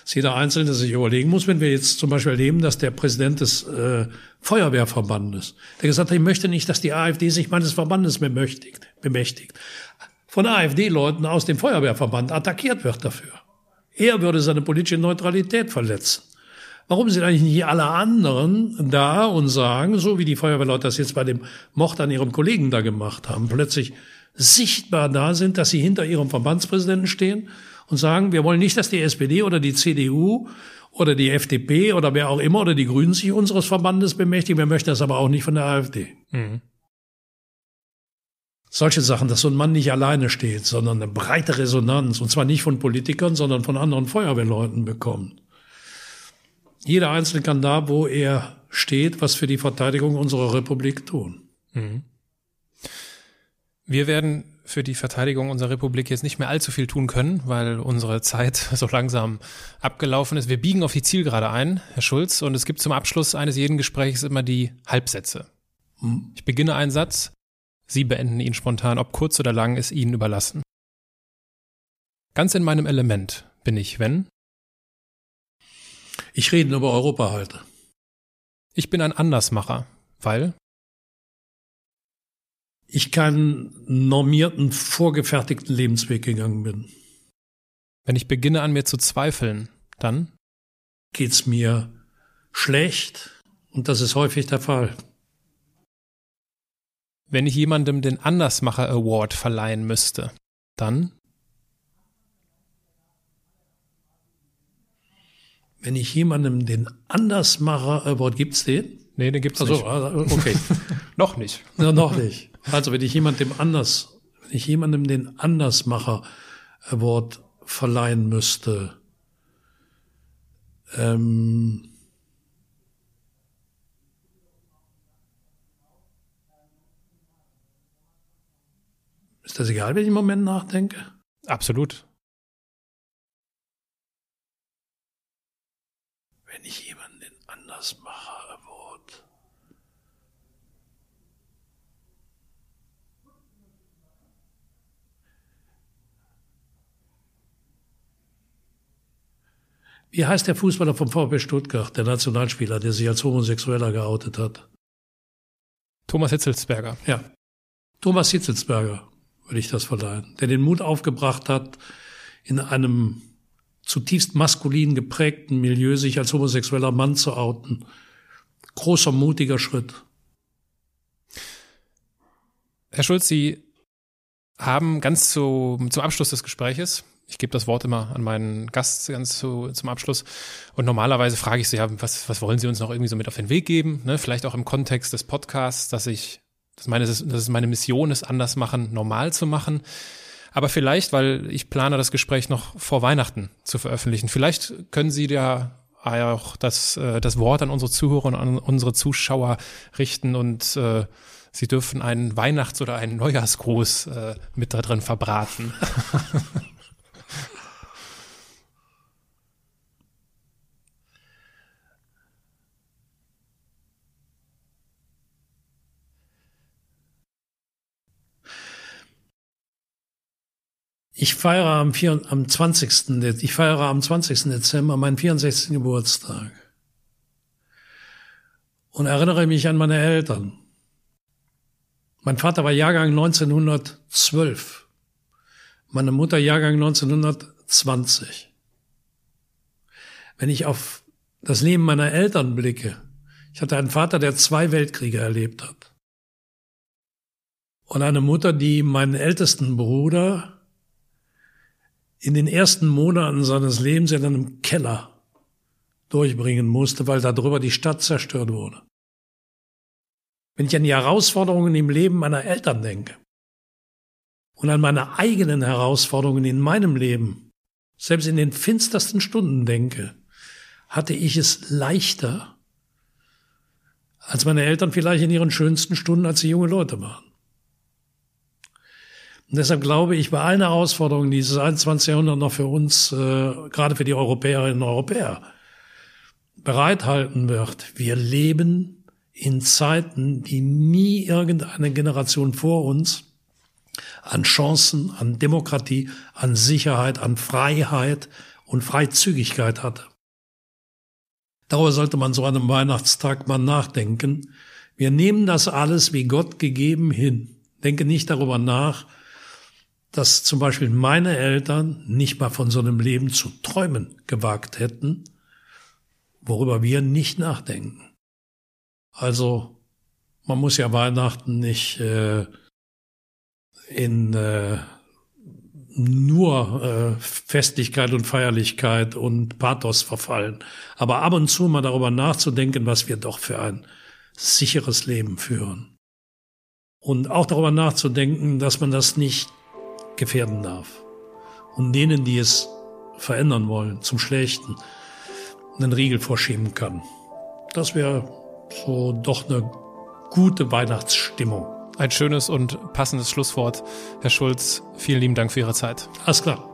dass jeder Einzelne sich überlegen muss, wenn wir jetzt zum Beispiel erleben, dass der Präsident des äh, Feuerwehrverbandes, der gesagt hat, ich möchte nicht, dass die AfD sich meines Verbandes bemächtigt, bemächtigt von AfD-Leuten aus dem Feuerwehrverband attackiert wird dafür. Er würde seine politische Neutralität verletzen. Warum sind eigentlich nicht alle anderen da und sagen, so wie die Feuerwehrleute das jetzt bei dem Mord an ihrem Kollegen da gemacht haben, plötzlich sichtbar da sind, dass sie hinter ihrem Verbandspräsidenten stehen und sagen, wir wollen nicht, dass die SPD oder die CDU oder die FDP oder wer auch immer oder die Grünen sich unseres Verbandes bemächtigen. Wir möchten das aber auch nicht von der AfD. Mhm. Solche Sachen, dass so ein Mann nicht alleine steht, sondern eine breite Resonanz, und zwar nicht von Politikern, sondern von anderen Feuerwehrleuten bekommt. Jeder Einzelne kann da, wo er steht, was für die Verteidigung unserer Republik tun. Mhm. Wir werden für die Verteidigung unserer Republik jetzt nicht mehr allzu viel tun können, weil unsere Zeit so langsam abgelaufen ist. Wir biegen auf die Zielgerade ein, Herr Schulz, und es gibt zum Abschluss eines jeden Gesprächs immer die Halbsätze. Ich beginne einen Satz, Sie beenden ihn spontan, ob kurz oder lang, ist Ihnen überlassen. Ganz in meinem Element bin ich, wenn? Ich rede über Europa halte. Ich bin ein Andersmacher, weil? Ich keinen normierten, vorgefertigten Lebensweg gegangen bin. Wenn ich beginne an mir zu zweifeln, dann? Geht's mir schlecht und das ist häufig der Fall. Wenn ich jemandem den Andersmacher Award verleihen müsste, dann? Wenn ich jemandem den Andersmacher Award, gibt's den? Nee, den gibt's also, nicht. Also, okay. noch nicht. Ja, noch nicht. Also, wenn ich jemandem anders, wenn ich jemandem den Andersmacher Award verleihen müsste, ähm, Ist das egal, wenn ich im Moment nachdenke? Absolut. Wenn ich jemanden anders mache, Award. Wie heißt der Fußballer vom VfB Stuttgart, der Nationalspieler, der sich als Homosexueller geoutet hat? Thomas Hitzelsberger. Ja. Thomas Hitzelsberger würde ich das verleihen, der den Mut aufgebracht hat, in einem zutiefst maskulin geprägten Milieu sich als homosexueller Mann zu outen. Großer, mutiger Schritt. Herr Schulz, Sie haben ganz zu, zum Abschluss des Gespräches, ich gebe das Wort immer an meinen Gast ganz zu, zum Abschluss, und normalerweise frage ich Sie, ja, was, was wollen Sie uns noch irgendwie so mit auf den Weg geben? Ne? Vielleicht auch im Kontext des Podcasts, dass ich dass meine, dass es meine Mission ist, anders machen, normal zu machen. Aber vielleicht, weil ich plane, das Gespräch noch vor Weihnachten zu veröffentlichen, vielleicht können Sie ja auch das, äh, das Wort an unsere Zuhörer und an unsere Zuschauer richten und äh, Sie dürfen einen Weihnachts- oder einen Neujahrsgruß äh, mit da drin verbraten. Ich feiere am, 4, am 20. Ich feiere am 20. Dezember meinen 64. Geburtstag. Und erinnere mich an meine Eltern. Mein Vater war Jahrgang 1912. Meine Mutter Jahrgang 1920. Wenn ich auf das Leben meiner Eltern blicke, ich hatte einen Vater, der zwei Weltkriege erlebt hat. Und eine Mutter, die meinen ältesten Bruder in den ersten Monaten seines Lebens in einem Keller durchbringen musste, weil darüber die Stadt zerstört wurde. Wenn ich an die Herausforderungen im Leben meiner Eltern denke und an meine eigenen Herausforderungen in meinem Leben, selbst in den finstersten Stunden denke, hatte ich es leichter, als meine Eltern vielleicht in ihren schönsten Stunden, als sie junge Leute waren. Und deshalb glaube ich, bei allen Herausforderungen, die dieses 21. Jahrhundert noch für uns, äh, gerade für die Europäerinnen und Europäer, bereithalten wird, wir leben in Zeiten, die nie irgendeine Generation vor uns an Chancen, an Demokratie, an Sicherheit, an Freiheit und Freizügigkeit hatte. Darüber sollte man so an einem Weihnachtstag mal nachdenken. Wir nehmen das alles wie Gott gegeben hin. Denke nicht darüber nach, dass zum Beispiel meine Eltern nicht mal von so einem Leben zu träumen gewagt hätten, worüber wir nicht nachdenken. Also man muss ja Weihnachten nicht äh, in äh, nur äh, Festlichkeit und Feierlichkeit und Pathos verfallen, aber ab und zu mal darüber nachzudenken, was wir doch für ein sicheres Leben führen. Und auch darüber nachzudenken, dass man das nicht gefährden darf. Und denen, die es verändern wollen, zum Schlechten, einen Riegel vorschieben kann. Das wäre so doch eine gute Weihnachtsstimmung. Ein schönes und passendes Schlusswort. Herr Schulz, vielen lieben Dank für Ihre Zeit. Alles klar.